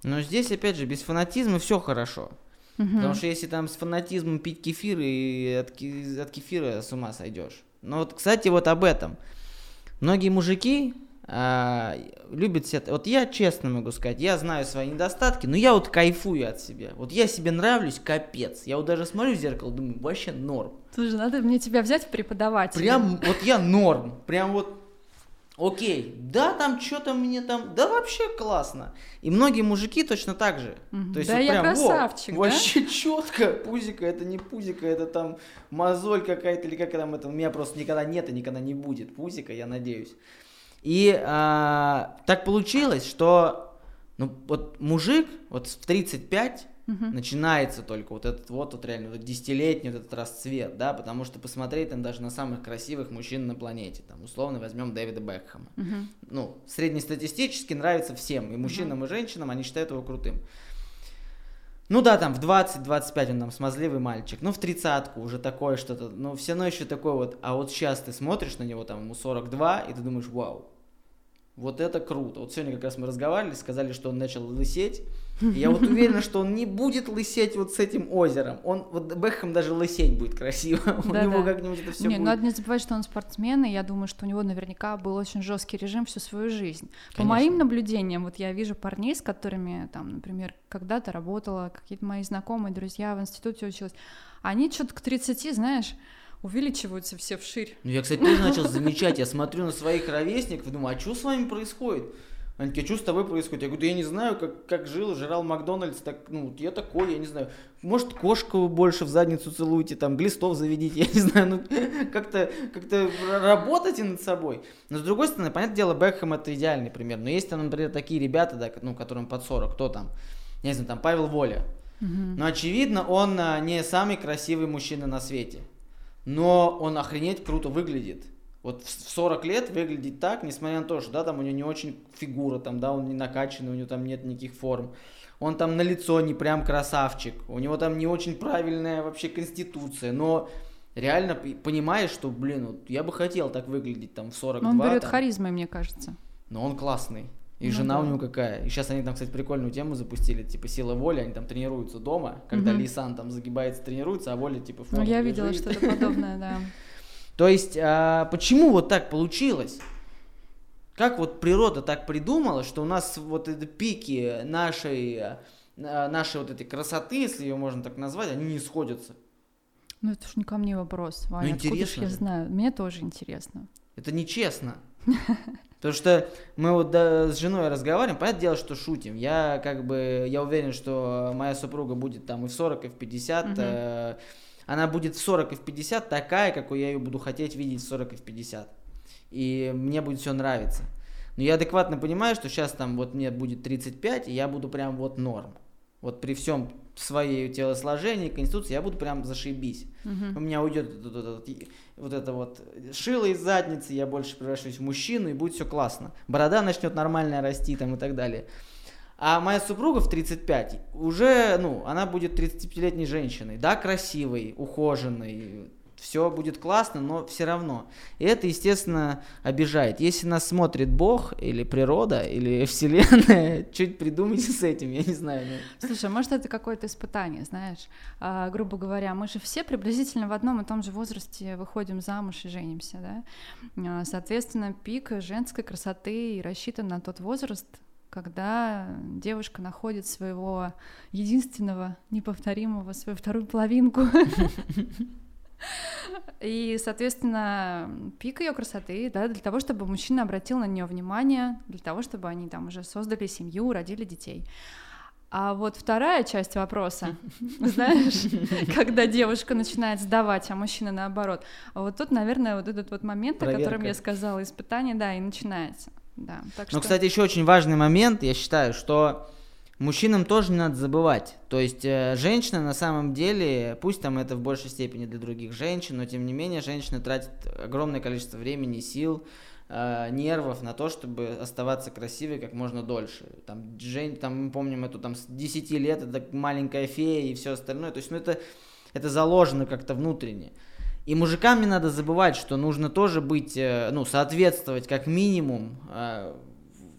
Но здесь, опять же, без фанатизма все хорошо. Угу. Потому что если там с фанатизмом пить кефир и от, от кефира с ума сойдешь. Но вот, кстати, вот об этом. Многие мужики а, любят себя. Вот я честно могу сказать, я знаю свои недостатки, но я вот кайфую от себя. Вот я себе нравлюсь, капец. Я вот даже смотрю в зеркало, думаю, вообще норм.
Слушай, надо мне тебя взять в преподавателя.
Прям вот я норм. Прям вот Окей, да, там что-то мне там, да вообще классно. И многие мужики точно так же.
То есть да вот я прям, красавчик,
во, да? Вообще [laughs] четко, пузика, это не пузика, это там мозоль какая-то или как там это, у меня просто никогда нет и никогда не будет пузика, я надеюсь. И а, так получилось, что ну, вот мужик вот в 35 угу. начинается только вот этот вот, вот реально вот десятилетний вот этот расцвет, да, потому что посмотреть там даже на самых красивых мужчин на планете, там условно возьмем Дэвида Бекхэма. Угу. Ну, среднестатистически нравится всем, и мужчинам, угу. и женщинам, они считают его крутым. Ну да, там в 20-25 он там смазливый мальчик, ну в тридцатку уже такое что-то, но все равно еще такой вот, а вот сейчас ты смотришь на него, там ему 42, и ты думаешь, вау, вот это круто. Вот сегодня как раз мы разговаривали, сказали, что он начал лысеть, и я вот [laughs] уверена, что он не будет лысеть вот с этим озером. Он, вот Бэхэм даже лысеть будет красиво. [laughs] у него как-нибудь это все
не,
будет.
Надо не забывать, что он спортсмен, и я думаю, что у него наверняка был очень жесткий режим всю свою жизнь. По моим наблюдениям, вот я вижу парней, с которыми, там, например, когда-то работала, какие-то мои знакомые, друзья в институте училась, они что-то к 30, знаешь, увеличиваются все вширь.
Ну, я, кстати, тоже начал замечать, я смотрю на своих ровесников и думаю, а что с вами происходит? Они такие, что с тобой происходит? Я говорю, да я не знаю, как, как жил, жрал Макдональдс, так, ну, я такой, я не знаю. Может, кошку больше в задницу целуете, там, глистов заведите, я не знаю, ну, как-то как работайте над собой. Но, с другой стороны, понятное дело, Бекхэм это идеальный пример. Но есть там, например, такие ребята, да, ну, которым под 40, кто там? Я не знаю, там, Павел Воля. Угу. Но, очевидно, он а, не самый красивый мужчина на свете. Но он охренеть круто выглядит. Вот в 40 лет выглядит так, несмотря на то, что да, там у него не очень фигура, там, да, он не накачанный, у него там нет никаких форм. Он там на лицо не прям красавчик, у него там не очень правильная вообще конституция, но реально понимаешь, что, блин, вот я бы хотел так выглядеть там в 42.
Но он берет
там.
харизмой, мне кажется.
Но он классный. И ну, жена да. у него какая. И сейчас они там, кстати, прикольную тему запустили, типа сила воли, они там тренируются дома, когда угу. Лисан там загибается, тренируется, а воля типа
Ну, я видела что-то подобное, да. [laughs]
То есть, а, почему вот так получилось? Как вот природа так придумала, что у нас вот эти пики нашей, а, нашей вот этой красоты, если ее можно так назвать, они не сходятся?
Ну, это ж не ко мне вопрос, Ваня. Ну, интересно. я знаю? Мне тоже интересно.
Это нечестно. Потому что мы вот да, с женой разговариваем, понятное дело, что шутим. Я как бы, я уверен, что моя супруга будет там и в 40, и в 50. Угу. Э, она будет в 40 и в 50 такая, какой я ее буду хотеть видеть в 40 и в 50. И мне будет все нравиться. Но я адекватно понимаю, что сейчас там вот мне будет 35, и я буду прям вот норм. Вот при всем своей телосложении, конституции, я буду прям зашибись. Угу. У меня уйдет вот, вот, вот это вот шило из задницы, я больше превращусь в мужчину, и будет все классно. Борода начнет нормально расти там и так далее. А моя супруга в 35 уже, ну, она будет 35-летней женщиной. Да, красивой, ухоженной, все будет классно, но все равно. И это, естественно, обижает. Если нас смотрит Бог или природа, или [laughs] Вселенная, чуть придумайте с этим, я не знаю.
Ну. Слушай, может это какое-то испытание, знаешь? А, грубо говоря, мы же все приблизительно в одном и том же возрасте выходим замуж и женимся, да? А, соответственно, пик женской красоты рассчитан на тот возраст, когда девушка находит своего единственного, неповторимого, свою вторую половинку. [laughs] И, соответственно, пик ее красоты, да, для того, чтобы мужчина обратил на нее внимание, для того, чтобы они там уже создали семью, родили детей. А вот вторая часть вопроса, [laughs] знаешь, когда девушка начинает сдавать, а мужчина наоборот, вот тут, наверное, вот этот вот момент, Проверка. о котором я сказала, испытание, да, и начинается. Да,
так Но, что... кстати, еще очень важный момент, я считаю, что мужчинам тоже не надо забывать. То есть э, женщина на самом деле, пусть там это в большей степени для других женщин, но тем не менее женщина тратит огромное количество времени, сил, э, нервов на то, чтобы оставаться красивой как можно дольше. Там, Жень, там мы помним эту там с 10 лет, это маленькая фея и все остальное. То есть, ну это, это заложено как-то внутренне. И мужикам не надо забывать, что нужно тоже быть, э, ну, соответствовать как минимум э,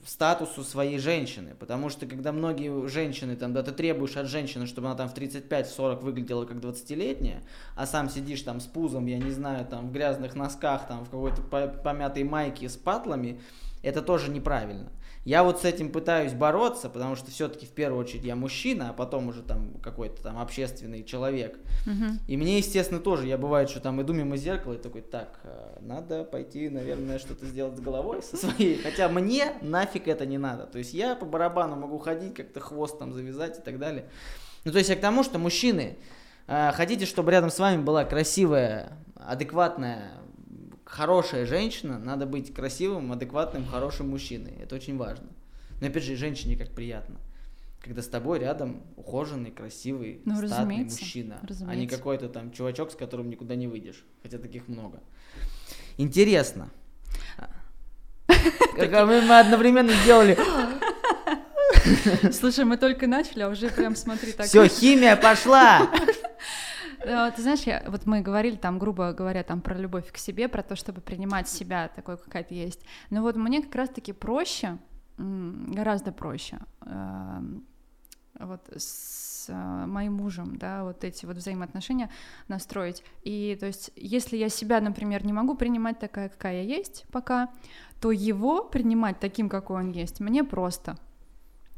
статусу своей женщины, потому что когда многие женщины, там, да, ты требуешь от женщины, чтобы она там в 35-40 выглядела как 20-летняя, а сам сидишь там с пузом, я не знаю, там, в грязных носках, там, в какой-то помятой майке с патлами, это тоже неправильно. Я вот с этим пытаюсь бороться, потому что все-таки в первую очередь я мужчина, а потом уже там какой-то там общественный человек.
Мгм.
И мне, естественно, тоже, я бывает, что там иду мимо зеркала и такой, так, э, надо пойти, наверное, что-то сделать с головой со своей. Хотя мне нафиг это не надо. То есть я по барабану могу ходить, как-то хвост там завязать и так далее. Ну, то есть я к тому, что мужчины, э, хотите, чтобы рядом с вами была красивая, адекватная, хорошая женщина, надо быть красивым, адекватным, хорошим мужчиной. Это очень важно. Но опять же, и женщине как приятно. Когда с тобой рядом ухоженный, красивый,
Ну,
статный
разумеется,
мужчина, а не
разумеется.
какой-то там чувачок, с которым никуда не выйдешь. Хотя таких много. Интересно. [laughs] Как мы одновременно сделали.
Слушай, мы только начали, а уже прям смотри так.
Все, химия пошла. [laughs]
Э, Ты знаешь, я, вот мы говорили там, грубо говоря, там про любовь к себе, про то, чтобы принимать себя такой, какая ты есть. Но вот мне как раз-таки проще, гораздо проще, эм, вот с э, моим мужем, да, вот эти вот взаимоотношения настроить. И то есть, если я себя, например, не могу принимать такая, какая я есть пока, то его принимать таким, какой он есть, мне просто.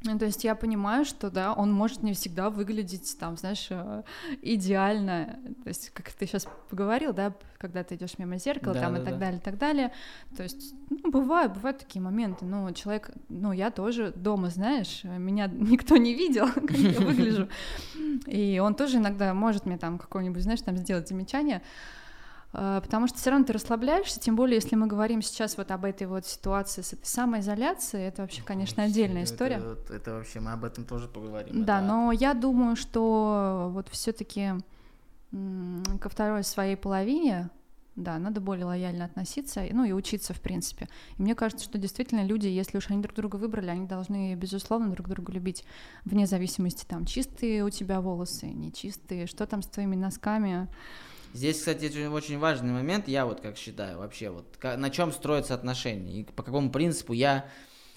Ну, то есть я понимаю, что да, он может не всегда выглядеть там, знаешь, э, идеально. То есть, как ты сейчас поговорил, да, когда ты идешь мимо зеркала,
Да,
там
да,
и так
да.
далее, и так далее. То есть, ну, бывают, бывают такие моменты. Ну, человек, ну, я тоже дома, знаешь, меня [laughs] никто не видел, [laughs] как я [laughs] выгляжу. И он тоже иногда может мне там какое-нибудь, знаешь, там сделать замечание. Э, Потому что все равно ты расслабляешься, тем более, если мы говорим сейчас вот об этой вот ситуации с этой самоизоляцией, это вообще, конечно, отдельная история.
Это, это вообще, мы об этом тоже поговорим.
Да,
Это-
но я думаю, что вот все-таки ко второй своей половине, да, надо более лояльно относиться, ну и учиться, в принципе. И мне кажется, что действительно люди, если уж они друг друга выбрали, они должны, безусловно, друг друга любить, вне зависимости, там, чистые у тебя волосы, нечистые, что там с твоими носками.
Здесь, кстати, очень, важный момент, я вот как считаю вообще, вот на чем строятся отношения и по какому принципу я,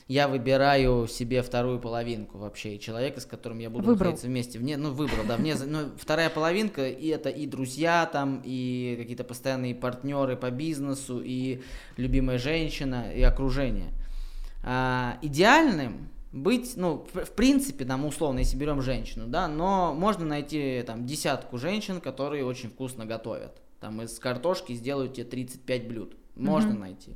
я выбираю себе вторую половинку вообще, и человека, с которым я буду
Выбрал.
находиться вместе. Вне, ну, выбрал, да, вне, ну, вторая половинка, и это и друзья там, и какие-то постоянные партнеры по бизнесу, и любимая женщина, и окружение. А, идеальным быть, ну, в, принципе, там, условно, если берем женщину, да, но можно найти там десятку женщин, которые очень вкусно готовят. Там из картошки сделают тебе 35 блюд. Можно
Мгм.
найти.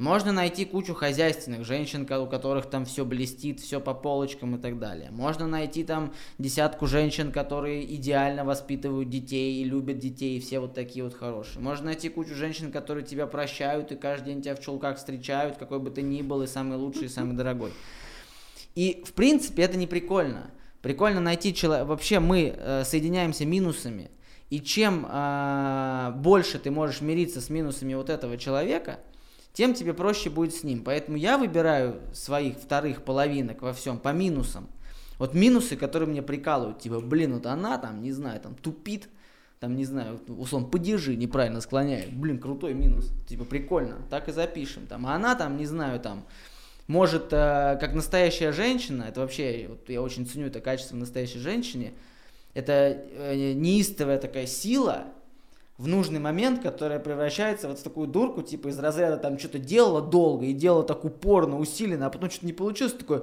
Можно найти кучу хозяйственных женщин, у которых там все блестит, все по полочкам и так далее. Можно найти там десятку женщин, которые идеально воспитывают детей и любят детей, и все вот такие вот хорошие. Можно найти кучу женщин, которые тебя прощают и каждый день тебя в чулках встречают, какой бы ты ни был, и самый лучший, и самый дорогой. И, в принципе, это не прикольно. Прикольно найти человека... Вообще мы э, соединяемся минусами. И чем э, больше ты можешь мириться с минусами вот этого человека, тем тебе проще будет с ним. Поэтому я выбираю своих вторых половинок во всем по минусам. Вот минусы, которые мне прикалывают, типа, блин, вот она там, не знаю, там тупит, там, не знаю, условно, падежи неправильно склоняет. Блин, крутой минус. Типа, прикольно, так и запишем. Там, а она там, не знаю, там, может, э, как настоящая женщина, это вообще, вот я очень ценю это качество в настоящей женщине, это э, неистовая такая сила в нужный момент, которая превращается вот в такую дурку, типа из разряда там что-то делала долго и делала так упорно, усиленно, а потом что-то не получилось, такой,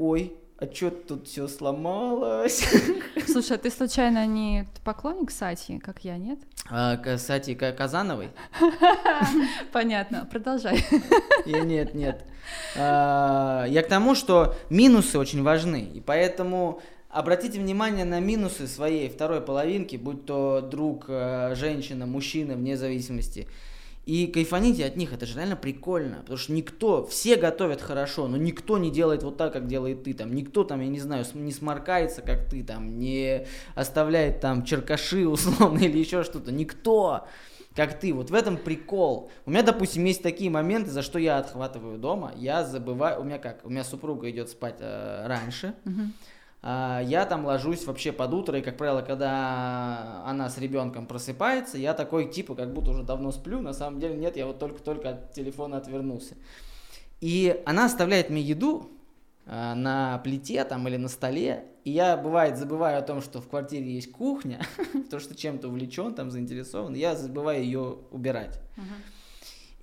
ой, а что тут все сломалось? [laughs]
Слушай, а ты случайно не поклонник Сати, как я, нет?
А, Кстати, Ка- Казановой? [laughs]
Понятно, продолжай. [laughs]
Я- Нет, нет. А, Я к тому, что минусы очень важны, и поэтому обратите внимание на минусы своей второй половинки, будь то друг, э, женщина, мужчина, вне зависимости. И кайфаните от них, это же реально прикольно, потому что никто, все готовят хорошо, но никто не делает вот так, как делает ты, там, никто там, я не знаю, не сморкается, как ты, там, не оставляет там черкаши [laughs] условно или еще что-то, никто, как ты, вот в этом прикол. У меня, допустим, есть такие моменты, за что я отхватываю дома, я забываю, у меня как, у меня супруга идет спать э, раньше, uh-huh я там ложусь вообще под утро, и, как правило, когда она с ребенком просыпается, я такой, типа, как будто уже давно сплю, на самом деле нет, я вот только-только от телефона отвернулся. И она оставляет мне еду а, на плите там или на столе, и я, бывает, забываю о том, что в квартире есть кухня, [laughs] потому что чем-то увлечен, там заинтересован, я забываю ее убирать.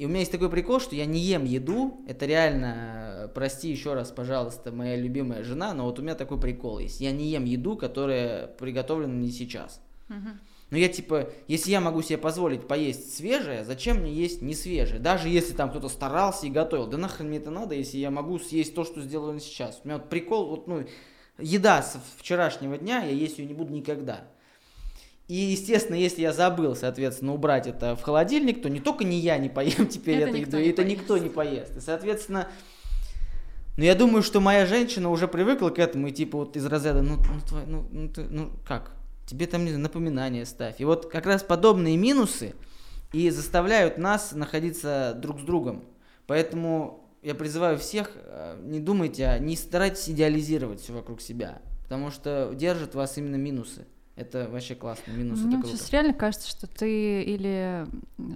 И у меня есть такой прикол, что я не ем еду. Это реально, прости еще раз, пожалуйста, моя любимая жена, но вот у меня такой прикол есть. Я не ем еду, которая приготовлена не сейчас. Но я типа, если я могу себе позволить поесть свежее, зачем мне есть не свежее? Даже если там кто-то старался и готовил. Да нахрен мне это надо, если я могу съесть то, что сделано сейчас. У меня вот прикол, вот, ну, еда с вчерашнего дня, я есть ее не буду никогда. И, естественно, если я забыл, соответственно, убрать это в холодильник, то не только не я не поем теперь это, это еду, это поест. никто не поест. И, соответственно, ну, я думаю, что моя женщина уже привыкла к этому, и типа вот из разряда, ну, ну, твой, ну, ну, ты, ну как, тебе там не напоминание ставь. И вот как раз подобные минусы и заставляют нас находиться друг с другом. Поэтому я призываю всех, э, не думайте, не старайтесь идеализировать все вокруг себя, потому что держат вас именно минусы. Это вообще классно, минус
Мне
это круто.
сейчас реально кажется, что ты или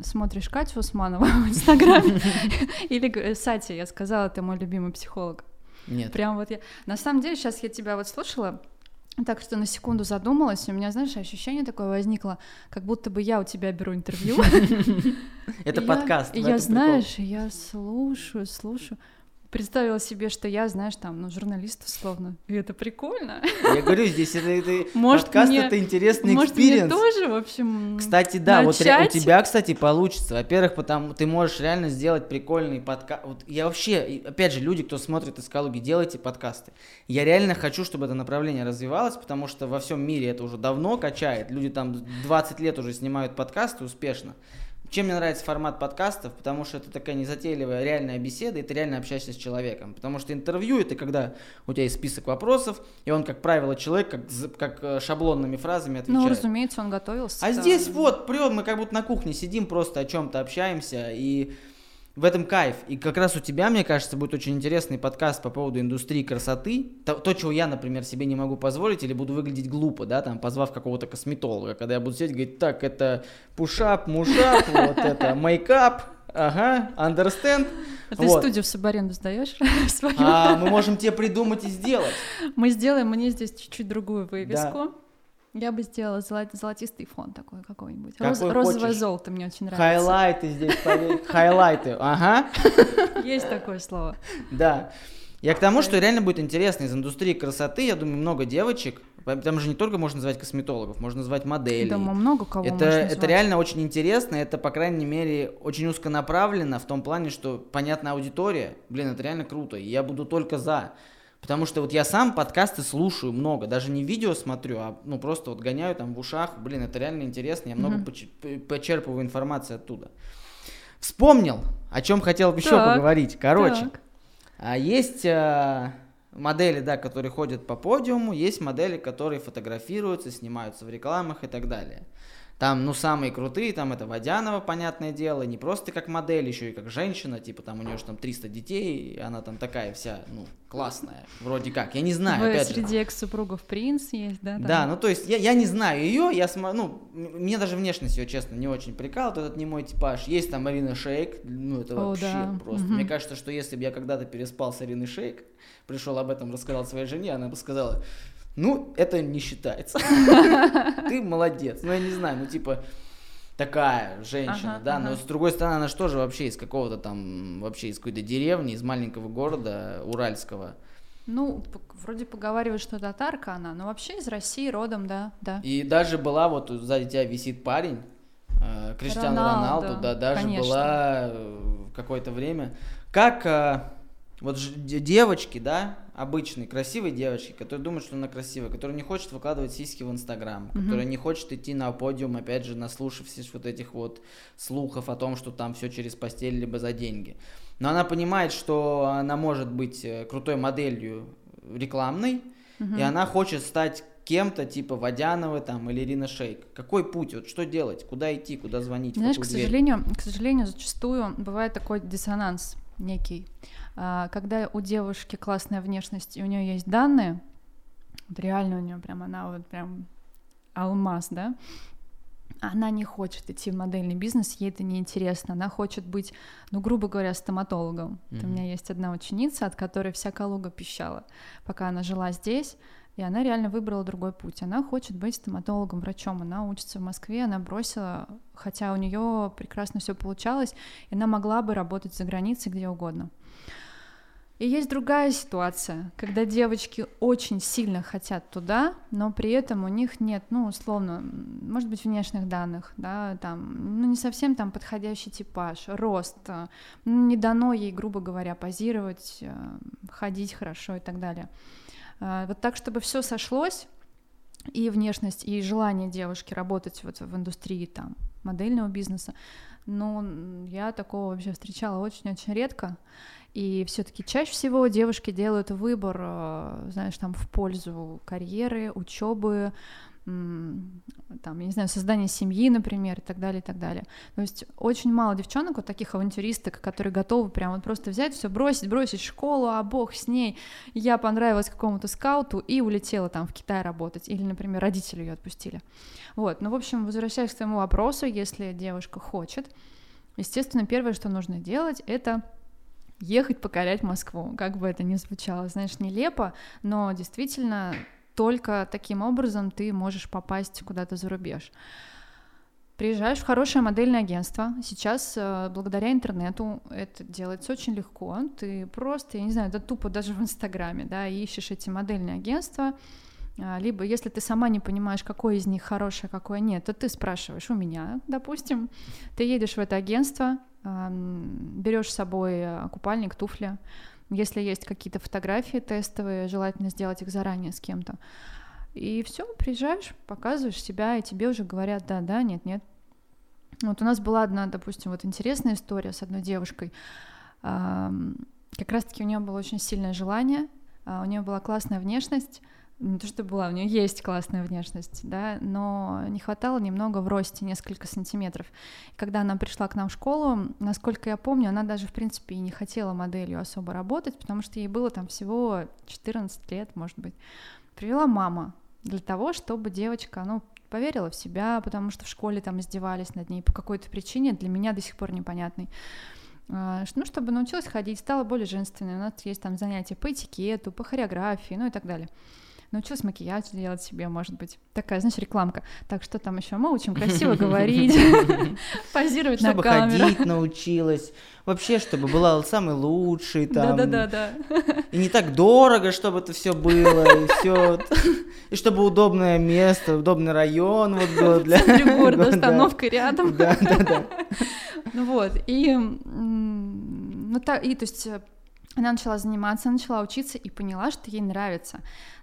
смотришь Катю Усманову [laughs] в Инстаграме, [laughs] или Сати, я сказала, ты мой любимый психолог.
Нет.
Прям вот я... На самом деле, сейчас я тебя вот слушала, так что на секунду задумалась, и у меня, знаешь, ощущение такое возникло, как будто бы я у тебя беру интервью. [laughs]
Это подкаст.
Я, знаешь, я слушаю, слушаю представила себе, что я, знаешь, там, ну, журналист условно. И это прикольно.
Я говорю, здесь это, это может, подкаст мне, это интересный
может,
experience.
Может, тоже, в общем,
Кстати, да, начать? вот у тебя, кстати, получится. Во-первых, потому ты можешь реально сделать прикольный подкаст. Вот я вообще, опять же, люди, кто смотрит из Калуги, делайте подкасты. Я реально хочу, чтобы это направление развивалось, потому что во всем мире это уже давно качает. Люди там 20 лет уже снимают подкасты успешно. Чем мне нравится формат подкастов? Потому что это такая незатейливая реальная беседа, и ты реально общаешься с человеком. Потому что интервью это когда у тебя есть список вопросов, и он, как правило, человек как, как э, шаблонными фразами отвечает.
Ну, разумеется, он готовился.
А здесь вот, прям мы как будто на кухне сидим, просто о чем-то общаемся, и в этом кайф. И как раз у тебя, мне кажется, будет очень интересный подкаст по поводу индустрии красоты. То, то, чего я, например, себе не могу позволить, или буду выглядеть глупо, да, там, позвав какого-то косметолога, когда я буду сидеть и говорить, так, это пушап, мужап, [laughs] вот это мейкап, ага, understand.
А ты студию в субаренду сдаешь [laughs]
свою? А, мы можем тебе придумать и сделать.
Мы сделаем мне здесь чуть-чуть другую вывеску. Я бы сделала золотистый фон такой какой-нибудь. Роз, розовое золото мне очень нравится.
Хайлайты здесь, хайлайты, ага.
Есть такое слово.
Да. Я к тому, что реально будет интересно из индустрии красоты, я думаю, много девочек, там же не только можно назвать косметологов, можно назвать моделей.
Думаю, много кого
это, это реально очень интересно, это, по крайней мере, очень узконаправленно в том плане, что понятна аудитория. Блин, это реально круто, и я буду только за. Потому что вот я сам подкасты слушаю много, даже не видео смотрю, а ну просто вот гоняю там в ушах. Блин, это реально интересно, я много mm-hmm. почерпываю информации оттуда. Вспомнил, о чем хотел еще так, поговорить. Короче, так. есть а, модели, да, которые ходят по подиуму, есть модели, которые фотографируются, снимаются в рекламах и так далее. Там, ну, самые крутые, там это Водянова, понятное дело, не просто как модель, еще и как женщина, типа там у нее же там 300 детей, и она там такая вся, ну, классная, вроде как, я не знаю,
Вы
опять
среди
же.
экс-супругов принц есть, да? Там?
Да, ну, то есть я, я не знаю ее, я смотрю, ну, мне даже внешность ее, честно, не очень прикалывает, этот не мой типаж. Есть там Марина Шейк, ну, это О, вообще да. просто. Угу. Мне кажется, что если бы я когда-то переспал с Ариной Шейк, пришел об этом, рассказал своей жене, она бы сказала, ну, это не считается. [laughs] Ты молодец. Ну, я не знаю, ну, типа, такая женщина, да, но с другой стороны, она же тоже вообще из какого-то там, вообще из какой-то деревни, из маленького города Уральского.
Ну, вроде поговаривают, что татарка она, но вообще из России родом, да, да.
И даже была, вот сзади тебя висит парень, э, Криштиану Роналду, Роналду да, даже конечно. была э, какое-то время. Как, э, Вот девочки, да, обычные, красивые девочки, которые думают, что она красивая, которые не хочет выкладывать сиськи в Инстаграм, mm-hmm. которая не хочет идти на подиум, опять же, наслушавшись вот этих вот слухов о том, что там все через постель либо за деньги. Но она понимает, что она может быть э, крутой моделью рекламной, mm-hmm. и она хочет стать кем-то типа Водянова там или Ирина Шейк. Какой путь? Вот что делать? Куда идти? Куда звонить?
Знаешь, к сожалению, к сожалению, зачастую бывает такой диссонанс некий. А, когда у девушки классная внешность, и у нее есть данные, вот реально у нее прям она вот прям алмаз, да, она не хочет идти в модельный бизнес, ей это неинтересно. Она хочет быть, ну, грубо говоря, стоматологом. Mm-hmm. У меня есть одна ученица, от которой вся Калуга пищала, пока она жила здесь. И она реально выбрала другой путь. Она хочет быть стоматологом, врачом. Она учится в Москве, она бросила, хотя у нее прекрасно все получалось, и она могла бы работать за границей где угодно. И есть другая ситуация, когда девочки очень сильно хотят туда, но при этом у них нет, ну, условно, может быть, внешних данных, да, там, ну, не совсем там подходящий типаж, рост, ну, не дано ей, грубо говоря, позировать, э, ходить хорошо и так далее. А, вот так, чтобы все сошлось, и внешность, и желание девушки работать вот в индустрии там модельного бизнеса, ну, я такого вообще встречала очень-очень редко. И все-таки чаще всего девушки делают выбор, э, знаешь, там в пользу карьеры, учебы, там, я не знаю, создание семьи, например, и так далее, и так далее. То есть очень мало девчонок, вот таких авантюристок, которые готовы прям вот просто взять все, бросить, бросить школу, а бог с ней, я понравилась какому-то скауту и улетела там в Китай работать, или, например, родители ее отпустили. Вот, ну, в общем, возвращаясь к твоему вопросу, если девушка хочет, естественно, первое, что нужно делать, это ехать покорять Москву, как бы это ни звучало, знаешь, нелепо, но действительно только таким образом ты можешь попасть куда-то за рубеж. Приезжаешь в хорошее модельное агентство. Сейчас, э, благодаря интернету, это делается очень легко. Ты просто, я не знаю, да тупо даже в Инстаграме, да, ищешь эти модельные агентства, а, либо если ты сама не понимаешь, какое из них хорошее, какое нет, то ты спрашиваешь у меня, допустим, ты едешь в это агентство, берешь с собой э, купальник, туфли, если есть какие-то фотографии тестовые, желательно сделать их заранее с кем-то. И все, приезжаешь, показываешь себя, и тебе уже говорят, да, да, нет, нет. Вот у нас была одна, допустим, вот интересная история с одной девушкой. Как раз-таки у нее было очень сильное желание, а, у нее была классная внешность, не то, что была, у нее есть классная внешность, да, но не хватало немного в росте, несколько сантиметров. И когда она пришла к нам в школу, насколько я помню, она даже, в принципе, и не хотела моделью особо работать, потому что ей было там всего 14 лет, может быть. Привела мама для того, чтобы девочка, ну, поверила в себя, потому что в школе там издевались над ней по какой-то причине, для меня до сих пор непонятной а, ну, чтобы научилась ходить, стала более женственной. У нас есть там занятия по этикету, по хореографии, ну и так далее научилась макияж делать себе, может быть. Такая, знаешь, рекламка. Так, что там еще? Мы учим красиво [laughs] говорить, [laughs] позировать на камеру.
Чтобы ходить научилась. Вообще, чтобы была самый лучший там.
Да-да-да.
И не так дорого, чтобы это все было, и все. [laughs] И чтобы удобное место, удобный район вот был
для... В города, остановка рядом.
Да-да-да.
Ну вот, и... Ну, так, и, то есть, она начала заниматься, начала учиться и поняла, что ей нравится.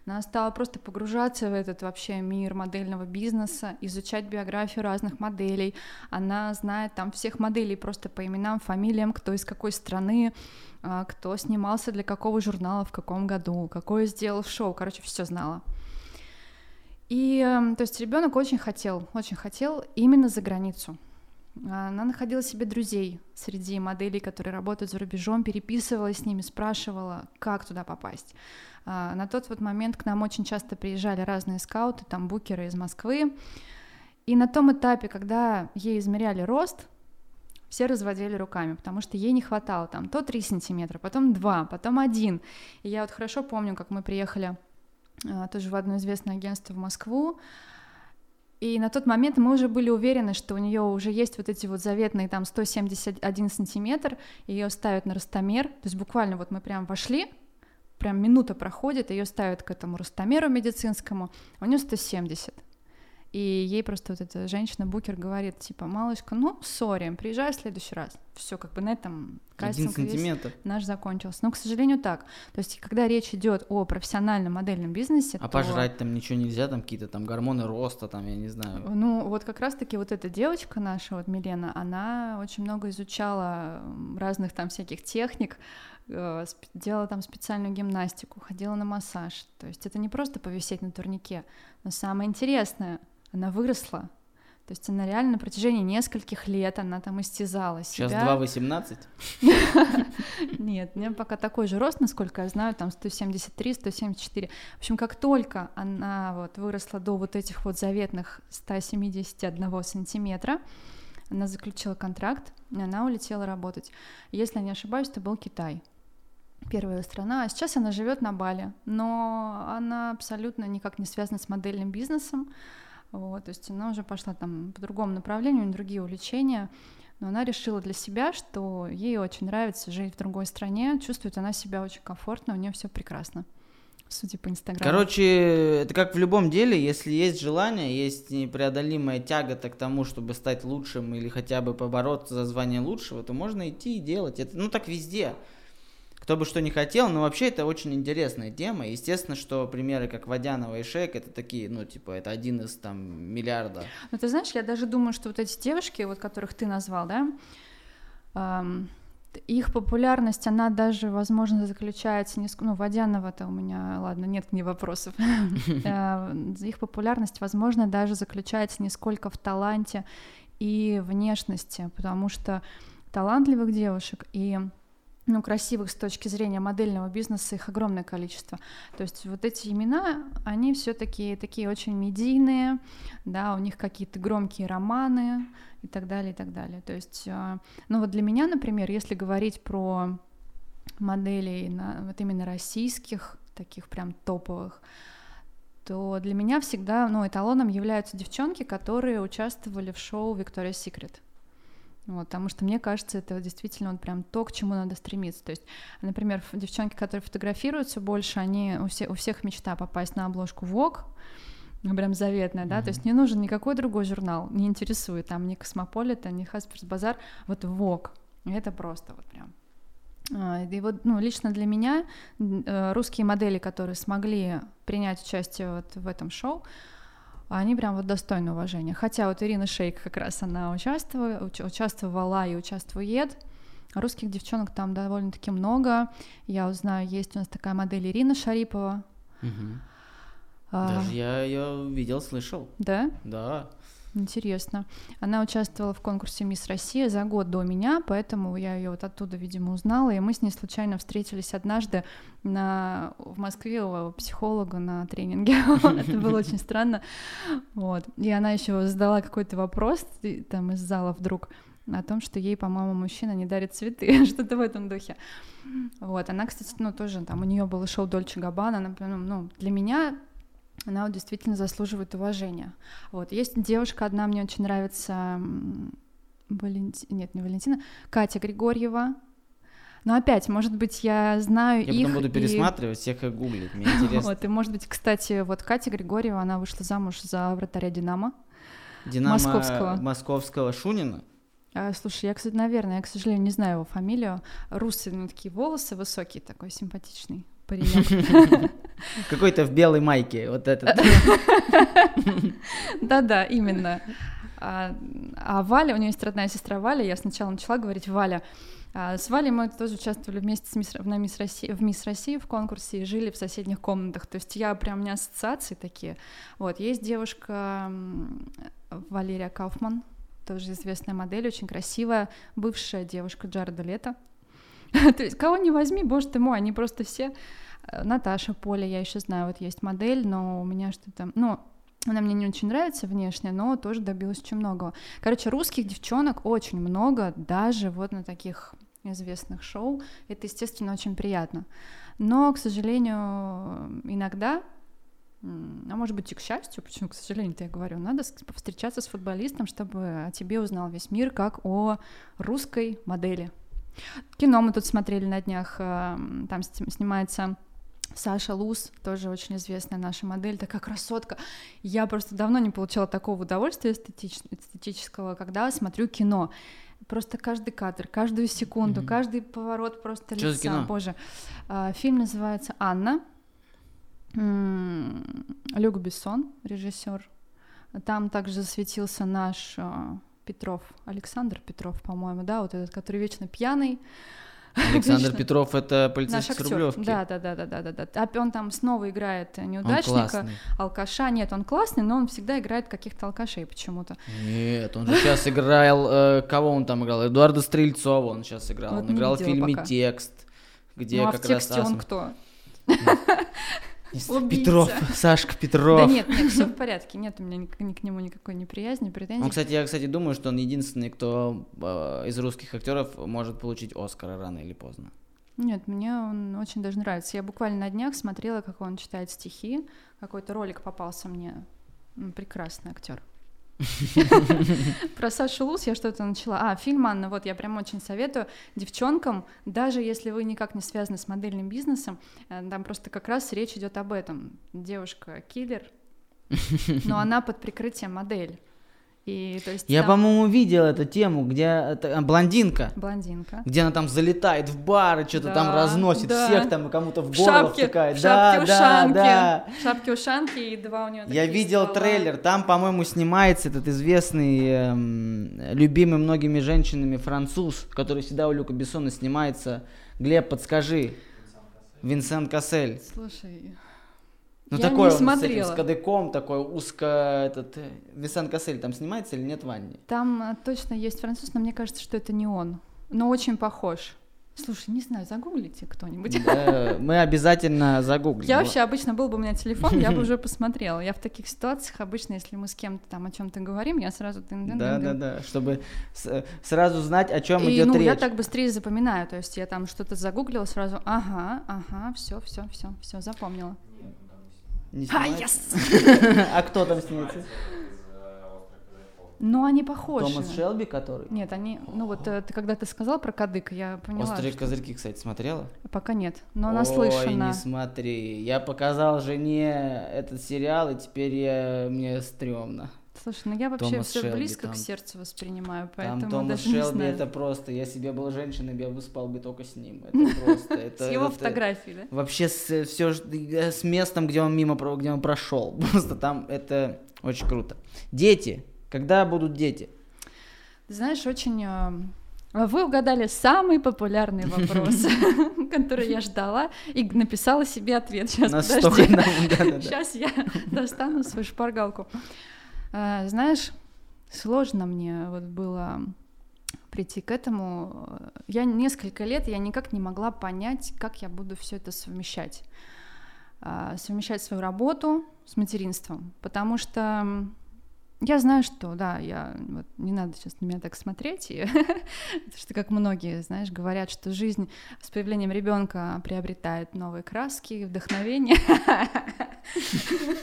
Она стала просто погружаться в этот вообще мир модельного бизнеса, изучать биографию разных моделей. Она знает там всех моделей просто по именам, фамилиям, кто из какой страны, а, кто снимался для какого журнала в каком году, какое сделал шоу, короче, все знала. И, эм, то есть, ребенок очень хотел, очень хотел именно за границу. Она находила себе друзей среди моделей, которые работают за рубежом, переписывалась с ними, спрашивала, как туда попасть. А, на тот вот момент к нам очень часто приезжали разные скауты, там букеры из Москвы. И на том этапе, когда ей измеряли рост, все разводили руками, потому что ей не хватало там то 3 сантиметра, потом 2, потом 1. И я вот хорошо помню, как мы приехали а, тоже в одно известное агентство в Москву, и на тот момент мы уже были уверены, что у нее уже есть вот эти вот заветные там 171 сантиметр, ее ставят на ростомер, то есть буквально вот мы прям вошли, прям минута проходит, ее ставят к этому ростомеру медицинскому, у нее 170. И ей просто вот эта женщина-букер говорит, типа, малышка, ну, сори, приезжай в следующий раз. все как бы на этом кастинг
сантиметр.
наш закончился. Но, к сожалению, так. То есть, когда речь идет о профессиональном модельном бизнесе,
А
то-
пожрать там ничего нельзя, там какие-то там гормоны роста, там, я не знаю.
Ну, вот как раз-таки вот эта девочка наша, вот Милена, она очень много изучала разных там всяких техник, э, делала там специальную гимнастику, ходила на массаж. То есть это не просто повисеть на турнике, но самое интересное, она выросла. То есть она реально на протяжении нескольких лет она там истязала себя.
Сейчас 2,18. [laughs]
Нет, у меня пока такой же рост, насколько я знаю, там 173, 174. В общем, как только она вот выросла до вот этих вот заветных 171 сантиметра, она заключила контракт, и она улетела работать. Если я не ошибаюсь, это был Китай. Первая страна, а сейчас она живет на Бали, но она абсолютно никак не связана с модельным бизнесом, вот, то есть она уже пошла там по другому направлению, у неё другие увлечения, но она решила для себя, что ей очень нравится жить в другой стране, чувствует она себя очень комфортно, у нее все прекрасно, судя по Инстаграму.
Короче, это как в любом деле, если есть желание, есть непреодолимая тяга-то к тому, чтобы стать лучшим или хотя бы побороться за звание лучшего, то можно идти и делать. Это, ну, так везде. Кто бы что ни хотел, но вообще это очень интересная тема. Естественно, что примеры как Водянова и Шейк, это такие, ну, типа, это один из там миллиарда.
Ну, ты знаешь, я даже думаю, что вот эти девушки, вот которых ты назвал, да, т- их популярность, она даже, возможно, заключается не... Ну, Водянова-то у меня, ладно, нет к ней вопросов. А, [laughs] Их популярность, возможно, даже заключается не сколько в таланте и внешности, потому что талантливых девушек и ну, красивых с точки зрения модельного бизнеса, их огромное количество. То есть вот эти имена, они все-таки такие очень медийные, да, у них какие-то громкие романы и так далее, и так далее. То есть, э, ну вот для меня, например, если говорить про моделей на, вот именно российских, таких прям топовых, то для меня всегда, ну, эталоном являются девчонки, которые участвовали в шоу Victoria's Secret. Вот, потому что мне кажется, это действительно вот прям то, к чему надо стремиться. То есть, например, девчонки, которые фотографируются больше, они у, все, у всех мечта попасть на обложку Vogue, ну, прям заветная, да, то есть не нужен никакой другой журнал, не интересует там ни Космополита, ни Хасперс Базар, вот Vogue, это просто вот прям. А, И вот, ну, лично для меня э, русские модели, которые смогли принять участие вот в этом шоу, они прям вот достойны уважения. Хотя вот Ирина Шейк как раз она участвовала, уч- участвовала и участвует. Русских девчонок там довольно-таки много. Я узнаю, есть у нас такая модель Ирина Шарипова.
Мгм.
А,
Даже я ее видел, слышал.
Да?
Да.
Интересно. Она участвовала в конкурсе Мисс Россия за год до меня, поэтому я ее вот оттуда, видимо, узнала, и мы с ней случайно встретились однажды на... в Москве у психолога на тренинге. [laughs] Это было очень странно. Вот. И она еще задала какой-то вопрос там из зала вдруг о том, что ей, по-моему, мужчина не дарит цветы, [laughs] что-то в этом духе. Вот, она, кстати, ну, тоже там, у нее было шоу Дольче Габбана, она, ну, для меня она вот действительно заслуживает уважения. Вот, есть девушка одна, мне очень нравится, м, Валенти... нет, не Валентина, Катя Григорьева. Но опять, может быть, я знаю
Я
их
потом буду
и-
пересматривать, всех их гуглить, мне [laughs] интересно.
Вот, и может быть, кстати, вот Катя Григорьева, она вышла замуж за вратаря Динамо.
Динамо
Московского.
Московского Шунина.
А, слушай, я, кстати, наверное, я, к сожалению, не знаю его фамилию. Русые, ну, такие волосы высокие, такой симпатичный паренек. [laughs]
Какой-то в белой майке, вот этот. [laughs]
Да-да, именно. А, а Валя, у нее есть родная сестра Валя, я сначала начала говорить Валя. А с Валей мы тоже участвовали вместе с мисс, на мисс России, в Мисс России в конкурсе и жили в соседних комнатах. То есть я прям, у меня ассоциации такие. Вот, есть девушка Валерия Кауфман, тоже известная модель, очень красивая, бывшая девушка Джареда Лето. [laughs] То есть кого не возьми, боже ты мой, они просто все... Э, Наташа Поля, я еще знаю, вот есть модель, но у меня что-то... Ну, она мне не очень нравится внешне, но тоже добилась очень многого. Короче, русских девчонок очень много, даже вот на таких известных шоу. Это, естественно, очень приятно. Но, к сожалению, иногда, а может быть и к счастью, почему, к сожалению-то я говорю, надо встречаться с футболистом, чтобы о тебе узнал весь мир как о русской модели. Кино мы тут смотрели на днях, э, там сни- снимается Саша Луз, тоже очень известная наша модель, такая красотка. Я просто давно не получала такого удовольствия эстетич- эстетического, когда смотрю кино. Просто каждый кадр, каждую секунду,
Мгм.
каждый поворот просто
за
лица.
кино?
Боже. А, Фильм называется Анна. Люк Бессон, режиссер. Там также засветился наш а, Петров, Александр Петров, по-моему, да, вот этот, который вечно пьяный.
Александр
Вечно.
Петров это
Наш
полицейский с
актер.
Рублевки.
Да, да, да, да, да, да, да. А он там снова играет
Он
неудачника, алкаша. Нет, он классный, но он всегда играет каких-то алкашей почему-то.
Нет, он же сейчас играл... э, кого он там играл? Эдуарда Стрельцова он сейчас играл.
Вот
он играл в фильме
пока.
«Текст», где
ну а
как
в тексте
раз
он
Асма-
кто? [laughs] Убийца.
Петров, Сашка Петров.
Да нет, нет, все в порядке, нет у меня ни, ни к нему никакой неприязни, претензий.
Он, кстати, я, кстати, думаю, что он единственный, кто э, из русских актеров может получить Оскара рано или поздно.
Нет, мне он очень даже нравится. Я буквально на днях смотрела, как он читает стихи. Какой-то ролик попался мне. Прекрасный актер. [laughs] Про Сашу Лус я что-то начала. А, фильм Анна, вот я прям очень советую девчонкам, даже если вы никак не связаны с модельным бизнесом, э, там просто как раз речь идет об этом. Девушка киллер, но она под прикрытием модель. И то есть
Я,
там
по-моему, видел эту тему, где это, а, блондинка,
блондинка.
где она там залетает в бар и что-то там
Да,
разносит
да.
всех там и кому-то в
В
горло
шапке,
втыкает.
в
да,
шапке
да,
ушанки,
да.
в шапке ушанки и два у нее
Я видел трейлер, там, по-моему, снимается этот известный, эм, любимый многими женщинами француз, который всегда у Люка Бессона снимается. Глеб, подскажи. Винсент Кассель.
Слушай,
Ну
Я
такой
не
он с этим,
смотрела.
с кадыком, такой узко, этот, э, Винсент Кассель там снимается или нет в ванне?
там а, точно есть француз, но мне кажется, что это не он. Но очень похож. Слушай, не знаю, загуглите кто-нибудь.
Да, мы обязательно загуглим.
Я вообще обычно был бы у меня телефон, я бы уже посмотрела. Я в таких ситуациях обычно, если мы с кем-то там о чем-то говорим, я сразу тын-дын-дын-дын.
Да, да, да, чтобы с- сразу знать, о чем идет
ну,
речь.
я так быстрее запоминаю, то есть я там что-то загуглила сразу, ага, ага, все, все, все, все, запомнила.
Не
А, yes! [laughs]
А кто там снимается?
Ну, они похожи.
Томас Шелби, который?
Нет, они, ну вот э, ты когда ты сказал про кадык, я поняла.
Острые
что-
козырьки, кстати, смотрела?
Пока нет, но
Ой,
наслышана.
не смотри. Я показал жене этот сериал, и теперь я... мне стрёмно.
Слушай, ну я вообще
Томас
все
Шелби
близко
там.
к сердцу воспринимаю,
Там
поэтому
Томас
даже не
Шелби,
знаю.
это просто... Я себе был женщиной, я бы спал бы только с ним. Это просто... [laughs] Это,
С его
это-
фотографией, да?
Вообще с, все, с местом, где он мимо, где он прошел. [laughs] Просто там это очень круто. Дети. Когда будут дети?
Ты знаешь, очень... э, Вы угадали самый популярный вопрос, [laughs] который я ждала, и написала себе ответ. Сейчас, подожди. Сейчас я достану свою шпаргалку. А, Знаешь, сложно мне вот было прийти к этому. Я несколько лет, я никак не могла понять, как я буду все это совмещать. А, Совмещать свою работу с материнством. Потому что я знаю, что, да, я вот, не надо сейчас на меня так смотреть, [laughs] потому что как многие, знаешь, говорят, что жизнь с появлением ребенка приобретает новые краски, вдохновение. [laughs]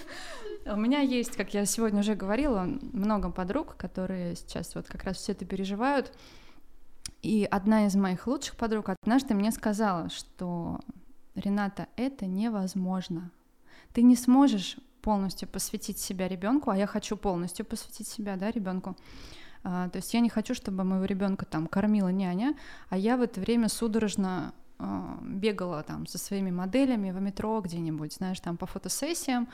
У меня есть, как я сегодня уже говорила, много подруг, которые сейчас вот как раз все это переживают. И одна из моих лучших подруг однажды мне сказала, что Рената, это невозможно. Ты не сможешь полностью посвятить себя ребенку, а я хочу полностью посвятить себя, да, ребенку. А, то есть я не хочу, чтобы моего ребенка там кормила няня, а я в это время судорожно бегала там со своими моделями в метро где-нибудь, знаешь, там по фотосессиям,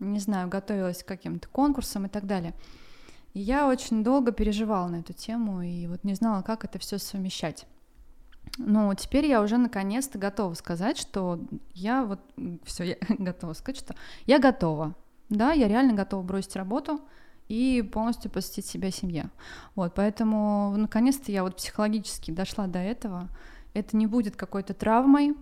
не знаю, готовилась к каким-то конкурсам и так далее. И я очень долго переживала на эту тему и вот не знала, как это все совмещать. Но теперь я уже наконец-то готова сказать, что я вот все, я [laughs] готова сказать, что я готова. Да, я реально готова бросить работу и полностью посвятить себя семье. Вот, поэтому наконец-то я вот психологически дошла до этого. Это не будет какой-то травмой,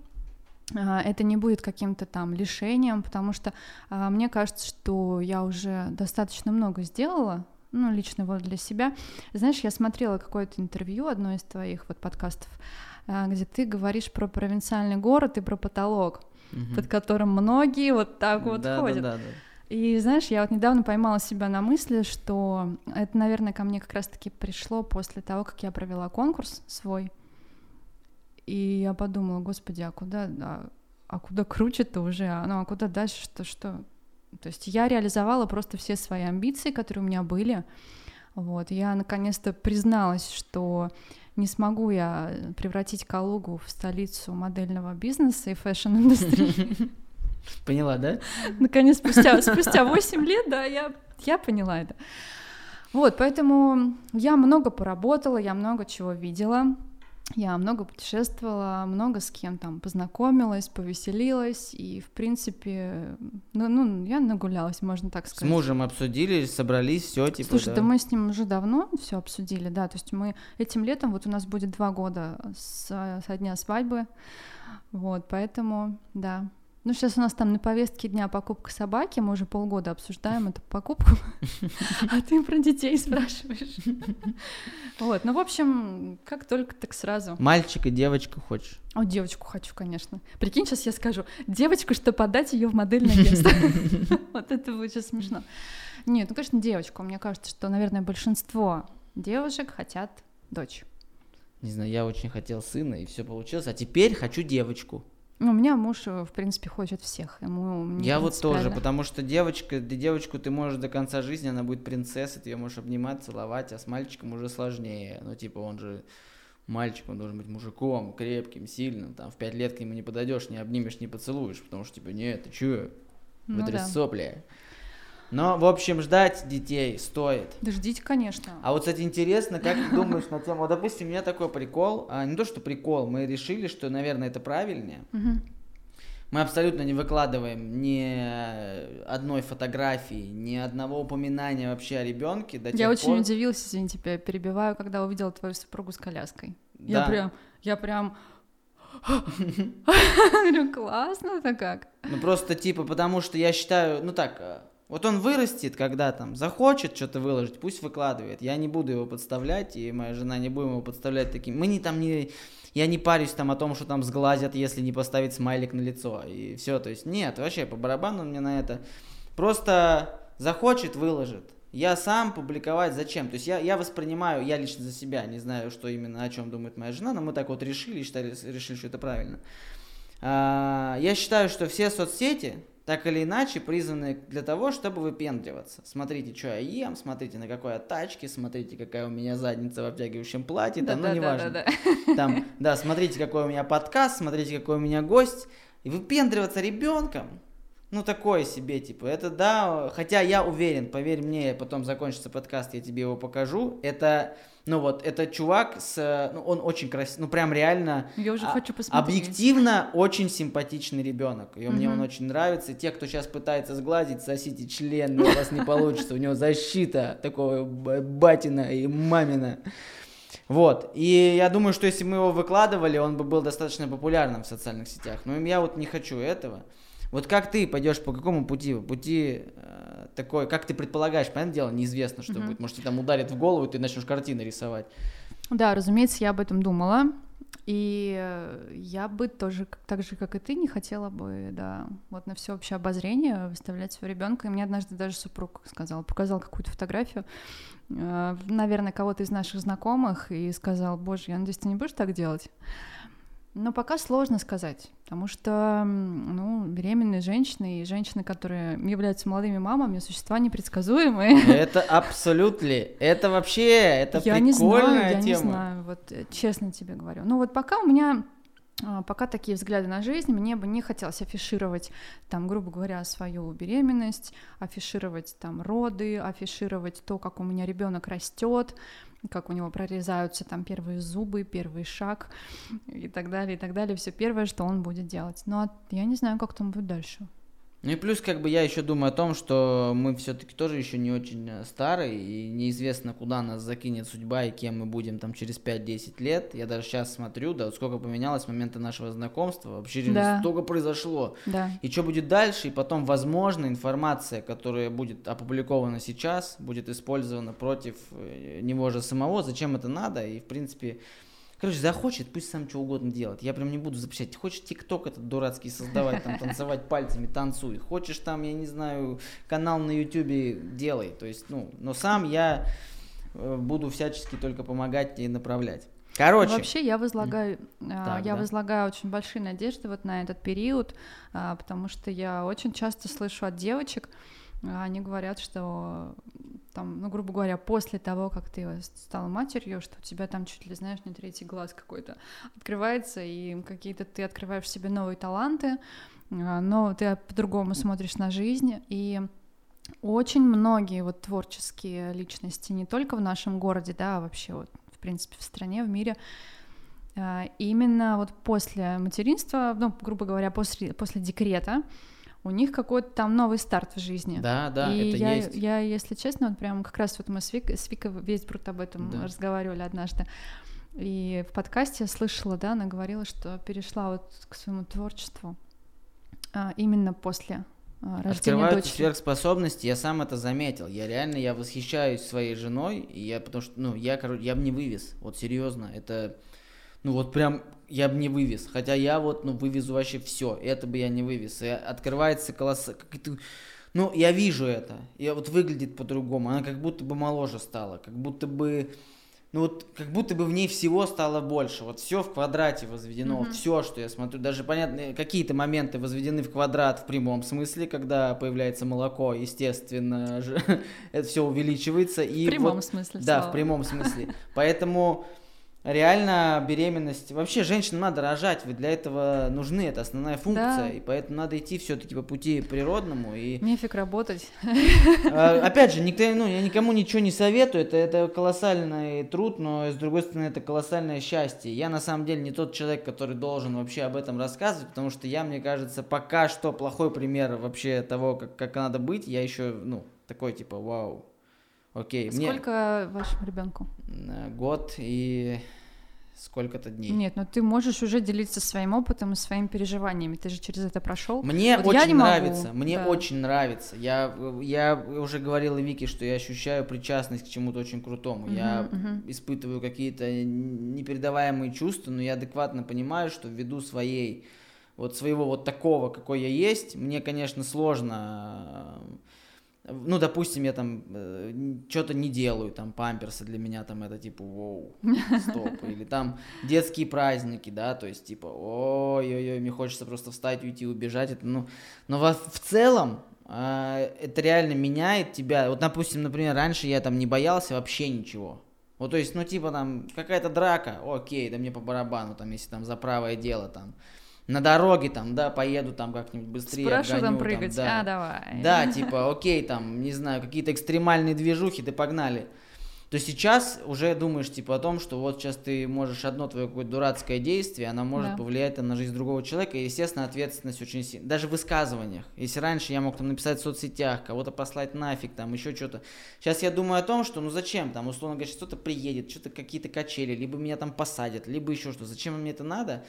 а, это не будет каким-то там лишением, потому что а, мне кажется, что я уже достаточно много сделала, ну, лично вот для себя. Знаешь, я смотрела какое-то интервью, одно из твоих вот подкастов, а, где ты говоришь про провинциальный город и про потолок,
Мгм.
под которым многие вот так вот
да,
ходят.
Да, да, да.
И знаешь, я вот недавно поймала себя на мысли, что это, наверное, ко мне как раз-таки пришло после того, как я провела конкурс свой. И я подумала, господи, а куда, а, а куда круче-то уже, а, ну а куда дальше, что, что? То есть я реализовала просто все свои амбиции, которые у меня были. Вот, я наконец-то призналась, что не смогу я превратить Калугу в столицу модельного бизнеса и фэшн-индустрии. [laughs]
Поняла, да?
Наконец, спустя, спустя 8 лет, да, я, я поняла это. Вот, поэтому я много поработала, я много чего видела. Я много путешествовала, много с кем там познакомилась, повеселилась, и, в принципе, ну, ну я нагулялась, можно так сказать.
С мужем обсудили, собрались, все типа.
Слушай,
да.
да мы с ним уже давно все обсудили, да, то есть мы этим летом, вот у нас будет два года с, со дня свадьбы, вот, поэтому, да, ну, сейчас у нас там на повестке дня покупка собаки, мы уже полгода обсуждаем эту покупку, а ты про детей спрашиваешь. Вот, ну, в общем, как только, так сразу.
Мальчика, девочку хочешь?
О, девочку хочу, конечно. Прикинь, сейчас я скажу, девочку, что подать ее в модельное агентство. [laughs] Вот это будет сейчас смешно. Нет, ну, конечно, девочку. Мне кажется, что, наверное, большинство девушек хотят дочь.
Не знаю, я очень хотел сына, и все получилось, а теперь хочу девочку.
Ну, у меня муж, э, в принципе, хочет всех. Ему
Я вот тоже, потому что девочка, ты девочку ты можешь до конца жизни, она будет принцессой, ты ее можешь обнимать, целовать, а с мальчиком уже сложнее. Ну, типа, он же мальчик, он должен быть мужиком, крепким, сильным. Там в пять лет к нему не подойдешь, не обнимешь, не поцелуешь, потому что, типа, нет, ты чё,
Ну
вытри
да.
сопли. Но, в общем, ждать детей стоит.
Да ждите, конечно.
А вот, кстати, интересно, как ты думаешь на тему... Вот, допустим, у меня такой прикол, а, не то, что прикол, мы решили, что, наверное, это правильнее. Мы абсолютно не выкладываем ни одной фотографии, ни одного упоминания вообще о ребенке до
Я очень
пор-
удивилась, извините, тебя перебиваю, когда увидела твою супругу с коляской.
Да.
Я прям, я прям... [laughs] [laughs] Говорю, классно это как.
Ну просто типа, потому что я считаю, ну так, э, вот он вырастет, когда там захочет что-то выложить, пусть выкладывает. Я не буду его подставлять, и моя жена не будем его подставлять таким. Мы не там не... Я не парюсь там о том, что там сглазят, если не поставить смайлик на лицо. И все, то есть нет, вообще по барабану мне на это. Просто захочет, выложит. Я сам публиковать зачем? То есть я, я воспринимаю, я лично за себя, не знаю, что именно, о чем думает моя жена, но мы так вот решили, считали, решили, что это правильно. А, я считаю, что все соцсети, так или иначе, призваны для того, чтобы выпендриваться. Смотрите, что я ем, смотрите, на какой я тачке, смотрите, какая у меня задница в обтягивающем платье, там, ну, неважно.
Да-да-да-да-да.
Там, да, смотрите, какой у меня подкаст, смотрите, какой у меня гость. И выпендриваться ребенком, ну, такое себе, типа, это да, хотя я уверен, поверь мне, потом закончится подкаст, я тебе его покажу, это, ну вот, это чувак с, ну, он очень красивый, ну, прям реально,
Я уже
а-
хочу посмотреть.
объективно очень симпатичный ребенок, и мне он очень нравится, те, кто сейчас пытается сглазить, сосите член, у вас не получится, у него защита такого батина и мамина. Вот, и я думаю, что если мы его выкладывали, он бы был достаточно популярным в социальных сетях. Но я вот не хочу этого. Вот как ты пойдешь по какому пути? Пути э, такой, как ты предполагаешь, понятное дело, неизвестно, что
Мгм.
будет. Может, тебе там ударит в голову, и ты начнешь картины рисовать.
Да, разумеется, я об этом думала. И э, я бы тоже, так же, как и ты, не хотела бы, да, вот на всеобщее обозрение выставлять своего ребенка. И мне однажды даже супруг сказал, показал какую-то фотографию, э, наверное, кого-то из наших знакомых, и сказал, боже, я надеюсь, ты не будешь так делать? Но пока сложно сказать, потому что, ну, беременные женщины и женщины, которые являются молодыми мамами, существа непредсказуемые.
Это абсолютно. Это вообще, это
я не
прикольная
знаю, я
тема.
не знаю, вот э, честно тебе говорю. Ну вот пока у меня а, пока такие взгляды на жизнь, мне бы не хотелось афишировать, там, грубо говоря, свою беременность, афишировать там роды, афишировать то, как у меня ребенок растет, как у него прорезаются там первые зубы, первый шаг и так далее, и так далее. Все первое, что он будет делать. Но я не знаю, как там будет дальше.
Ну и плюс, как бы я еще думаю о том, что мы все-таки тоже еще не очень э, старые, и неизвестно, куда нас закинет судьба и кем мы будем там через 5-10 лет. Я даже сейчас смотрю, да, вот сколько поменялось с момента нашего знакомства, вообще
Да.
столько произошло.
Да.
И что будет дальше, и потом, возможно, информация, которая будет опубликована сейчас, будет использована против э, него же самого, зачем это надо, и, в принципе, короче, захочет, пусть сам что угодно делает, я прям не буду запрещать, хочешь тикток этот дурацкий создавать, там, танцевать пальцами, танцуй, хочешь там, я не знаю, канал на ютюбе, делай, то есть, ну, но сам я э, буду всячески только помогать и направлять. Короче,
Вообще я возлагаю, а,
Так,
я
да.
возлагаю очень большие надежды вот на этот период, а, потому что я очень часто слышу от девочек, а, они говорят, что там, ну, грубо говоря, после того, как ты стала матерью, что у тебя там чуть ли, знаешь, не третий глаз какой-то открывается, и какие-то ты открываешь в себе новые таланты, а, но ты по-другому смотришь на жизнь, и очень многие вот творческие личности, не только в нашем городе, да, а вообще вот, в принципе, в стране, в мире, а, именно вот после материнства, ну, грубо говоря, после, после декрета, у них какой-то там новый старт в жизни.
Да, да,
и
это
я,
есть.
Я, если честно, вот прям как раз вот мы с, Вик, с Викой весь бруд об этом да. разговаривали однажды. И в подкасте я слышала, да, она говорила, что перешла вот к своему творчеству а, именно после а, рождения дочери.
сверхспособности, я сам это заметил. Я реально, я восхищаюсь своей женой, и я, потому что, ну, я, короче, я бы не вывез, вот серьезно, это, ну, вот прям я бы не вывез. Хотя я вот, ну, вывезу вообще все. Это бы я не вывез. И открывается колосс... Ну, я вижу это. И вот выглядит по-другому. Она как будто бы моложе стала. Как будто бы... Ну вот как будто бы в ней всего стало больше. Вот все в квадрате возведено. Mm-hmm. Все, что я смотрю. Даже понятно, какие-то моменты возведены в квадрат в прямом смысле, когда появляется молоко, естественно, [laughs] это все увеличивается. И
в прямом
вот,
смысле.
Да,
слова.
в прямом смысле. Поэтому реально беременность, вообще женщинам надо рожать, ведь для этого нужны, это основная функция,
Да.
и поэтому надо идти все-таки по пути природному и
Нефиг работать.
а, опять же, никто, ну, я никому ничего не советую, это, это колоссальный труд, но с другой стороны это колоссальное счастье. Я на самом деле не тот человек, который должен вообще об этом рассказывать, потому что я, мне кажется, пока что плохой пример вообще того, как, как надо быть, я еще, ну, такой типа, вау, окей. мне,
Сколько вашему ребенку?
э, Год и сколько-то дней.
Нет, но ты можешь уже делиться своим опытом и своими переживаниями. Ты же через это прошел.
Мне
Вот я
очень
не могу,
нравится, мне
да.
очень нравится. Я, я уже говорил Вике, что я ощущаю причастность к чему-то очень крутому. я
Мгм, мгм.
испытываю какие-то непередаваемые чувства, но я адекватно понимаю, что ввиду своей вот своего вот такого, какой я есть, мне, конечно, сложно. Э, Ну, допустим, я там что-то не делаю, там памперсы для меня там это типа, воу, стоп, [laughs] или там детские праздники, да, то есть типа, ой-ой-ой, мне хочется просто встать, уйти, убежать, это, ну, но во- в целом а, это реально меняет тебя. Вот, допустим, например, раньше я там не боялся вообще ничего. Вот, то есть, ну, типа там какая-то драка, окей, да мне по барабану, там, если там за правое дело, там, на дороге, там, да, поеду там как-нибудь быстрее,
Спрошу
обгоню,
там прыгать.
да.
А, давай.
Да, типа, окей, там, не знаю, какие-то экстремальные движухи, ты погнали. То сейчас уже думаешь, типа, о том, что вот сейчас ты можешь одно твое какое-то дурацкое действие, оно может
Да.
повлиять там, на жизнь другого человека, и, естественно, ответственность очень сильная. Даже в высказываниях. Если раньше я мог там написать в соцсетях, кого-то послать нафиг, там, еще что-то. Сейчас я думаю о том, что, ну, зачем, там, условно говоря, что-то приедет, что-то какие-то качели, либо меня там посадят, либо еще что. Зачем мне это надо?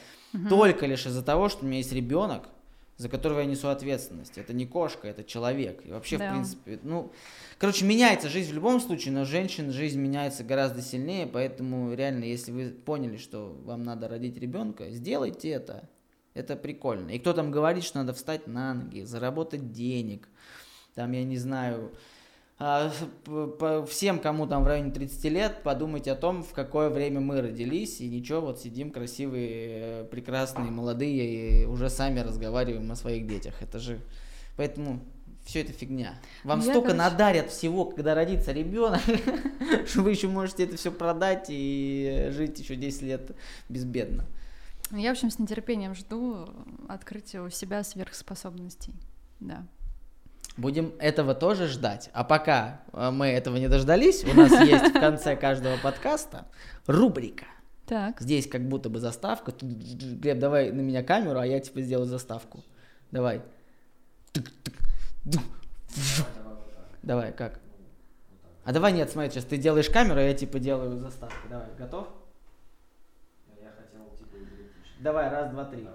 Только лишь из-за того, что у меня есть ребенок, за которого я несу ответственность. Это не кошка, это человек. И вообще,
Да.
в принципе, ну, короче, меняется жизнь в любом случае, но женщин жизнь меняется гораздо сильнее, поэтому реально, если вы поняли, что вам надо родить ребенка, сделайте это. Это прикольно. И кто там говорит, что надо встать на ноги, заработать денег, там, я не знаю, всем, кому там в районе 30 лет, подумайте о том, в какое время мы родились, и ничего, вот сидим красивые, э, прекрасные, молодые, и уже сами разговариваем о своих детях. Это же... Поэтому все это фигня. Вам
я,
столько
короче-
надарят всего, когда родится ребенок, [laughs] что вы еще можете это все продать и жить еще 10 лет безбедно.
Я, в общем, с нетерпением жду открытия у себя сверхспособностей. Да.
Будем этого тоже ждать. А пока э, мы этого не дождались, у нас есть в конце каждого подкаста рубрика.
Так.
Здесь как будто бы заставка. Глеб, давай на меня камеру, а я типа сделаю заставку. Давай. Давай, как? А давай нет, смотри, сейчас ты делаешь камеру, а я типа делаю заставку. Давай, готов? Давай, раз, два, три.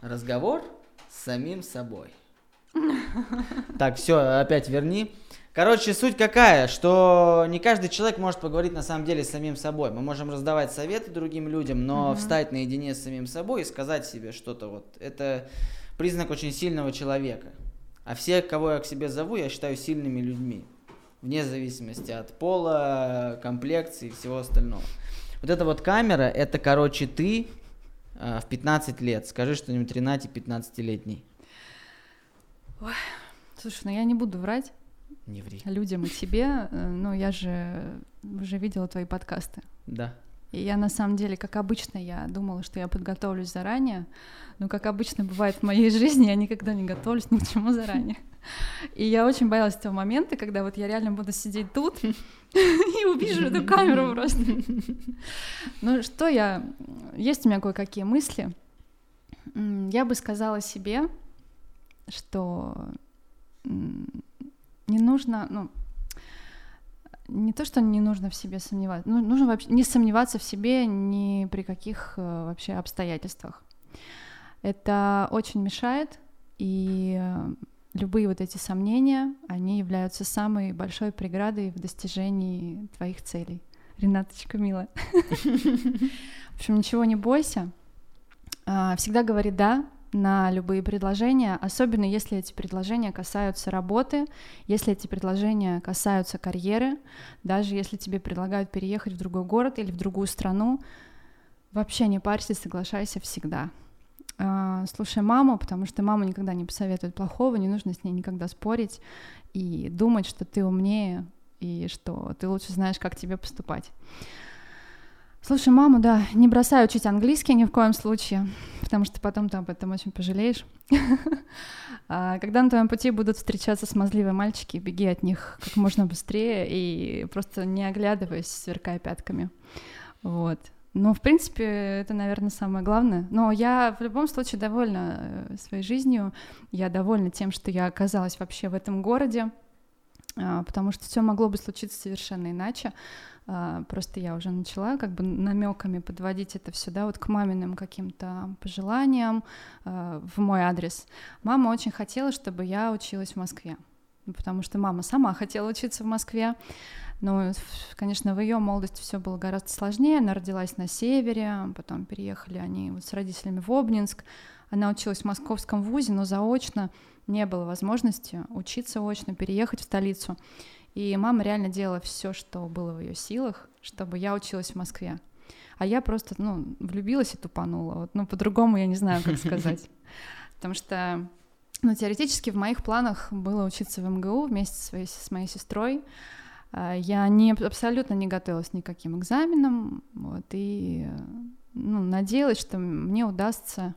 Разговор с самим собой. [laughs] Так, все, опять верни. Короче, суть какая, что не каждый человек может поговорить на самом деле с самим собой. Мы можем раздавать советы другим людям, но
mm-hmm.
встать наедине с самим собой и сказать себе что-то вот, это признак очень сильного человека. А все, кого я к себе зову, я считаю сильными людьми. Вне зависимости от пола, комплекции и всего остального. Вот эта вот камера, это, короче, ты э, в 15 лет. Скажи что-нибудь 13-15-летний. Ой,
слушай, ну я не буду врать.
Не ври.
Людям и тебе, ну я же уже видела твои подкасты.
Да.
И я на самом деле, как обычно, я думала, что я подготовлюсь заранее, но как обычно бывает в моей [laughs] жизни, я никогда не готовлюсь ни к чему заранее. И я очень боялась того момента, когда вот я реально буду сидеть тут [laughs] и увижу эту камеру просто. Ну что я... Есть у меня кое-какие мысли. Я бы сказала себе, что не нужно, ну, не то, что не нужно в себе сомневаться, ну, нужно вообще не сомневаться в себе ни при каких э, вообще обстоятельствах. Это очень мешает, и э, любые вот эти сомнения, они являются самой большой преградой в достижении твоих целей. Ренаточка, милая. [laughs] В общем, ничего не бойся. А, Всегда говори «да» на любые предложения, особенно если эти предложения касаются работы, если эти предложения касаются карьеры, даже если тебе предлагают переехать в другой город или в другую страну, вообще не парься, соглашайся всегда. А, Слушай маму, потому что мама никогда не посоветует плохого, не нужно с ней никогда спорить и думать, что ты умнее и что ты лучше знаешь, как тебе поступать. Слушай, маму, да, не бросай учить английский ни в коем случае, потому что потом ты об этом очень пожалеешь. [laughs] А Когда на твоем пути будут встречаться смазливые мальчики, беги от них как можно быстрее и просто не оглядываясь, сверкая пятками. Вот. Ну, в принципе, это, наверное, самое главное. Но я в любом случае довольна э, своей жизнью. Я довольна тем, что я оказалась вообще в этом городе, а, потому что все могло бы случиться совершенно иначе. А, Просто я уже начала как бы намеками подводить это все, да, вот к маминым каким-то пожеланиям а, в мой адрес. Мама очень хотела, чтобы я училась в Москве, Ну, потому что мама сама хотела учиться в Москве. Но, конечно, в ее молодости все было гораздо сложнее. Она родилась на севере, потом переехали они вот с родителями в Обнинск. Она училась в московском вузе, но заочно не было возможности учиться очно, переехать в столицу. И мама реально делала все, что было в ее силах, чтобы я училась в Москве. А я просто, ну, влюбилась и тупанула. Вот, ну, по-другому я не знаю, как сказать. [laughs] Потому что, ну, теоретически в моих планах было учиться в МГУ вместе со своей, с моей сестрой. А, Я не, абсолютно не готовилась ни к каким экзаменам, вот, и ну, надеялась, что мне удастся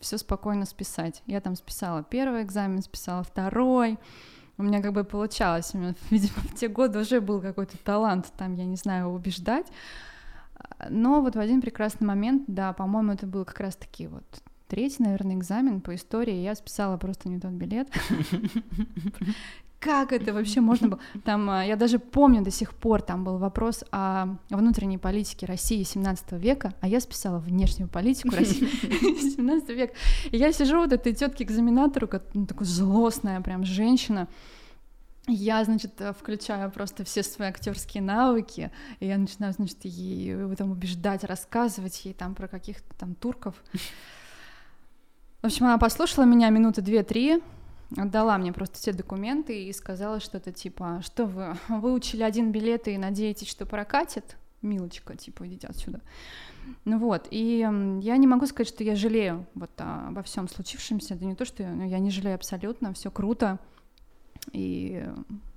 все спокойно списать. Я там списала первый экзамен, списала второй. У меня как бы получалось. У меня, [laughs] видимо, в те годы уже был какой-то талант, там, я не знаю, убеждать. Но вот в один прекрасный момент, да, по-моему, это был как раз-таки вот третий, наверное, экзамен по истории, я списала просто не тот билет. [laughs] Как это вообще можно было? Там, а, я даже помню до сих пор, там был вопрос о внутренней политике России 17 века, а я списала внешнюю политику России [laughs] 17 века. И я сижу вот этой тетке экзаменатору, ну, такая злостная прям женщина, я, значит, э, включаю просто все свои актерские навыки, и я начинаю, значит, ей этом убеждать, рассказывать ей там про каких-то там турков. В общем, она послушала меня минуты две-три, отдала мне просто все документы и сказала что-то типа, что вы выучили один билет и надеетесь, что прокатит? Милочка, типа, идите отсюда. Ну вот, и я не могу сказать, что я жалею вот а, обо всем случившемся. Это не то, что я, ну, я не жалею абсолютно, все круто. И,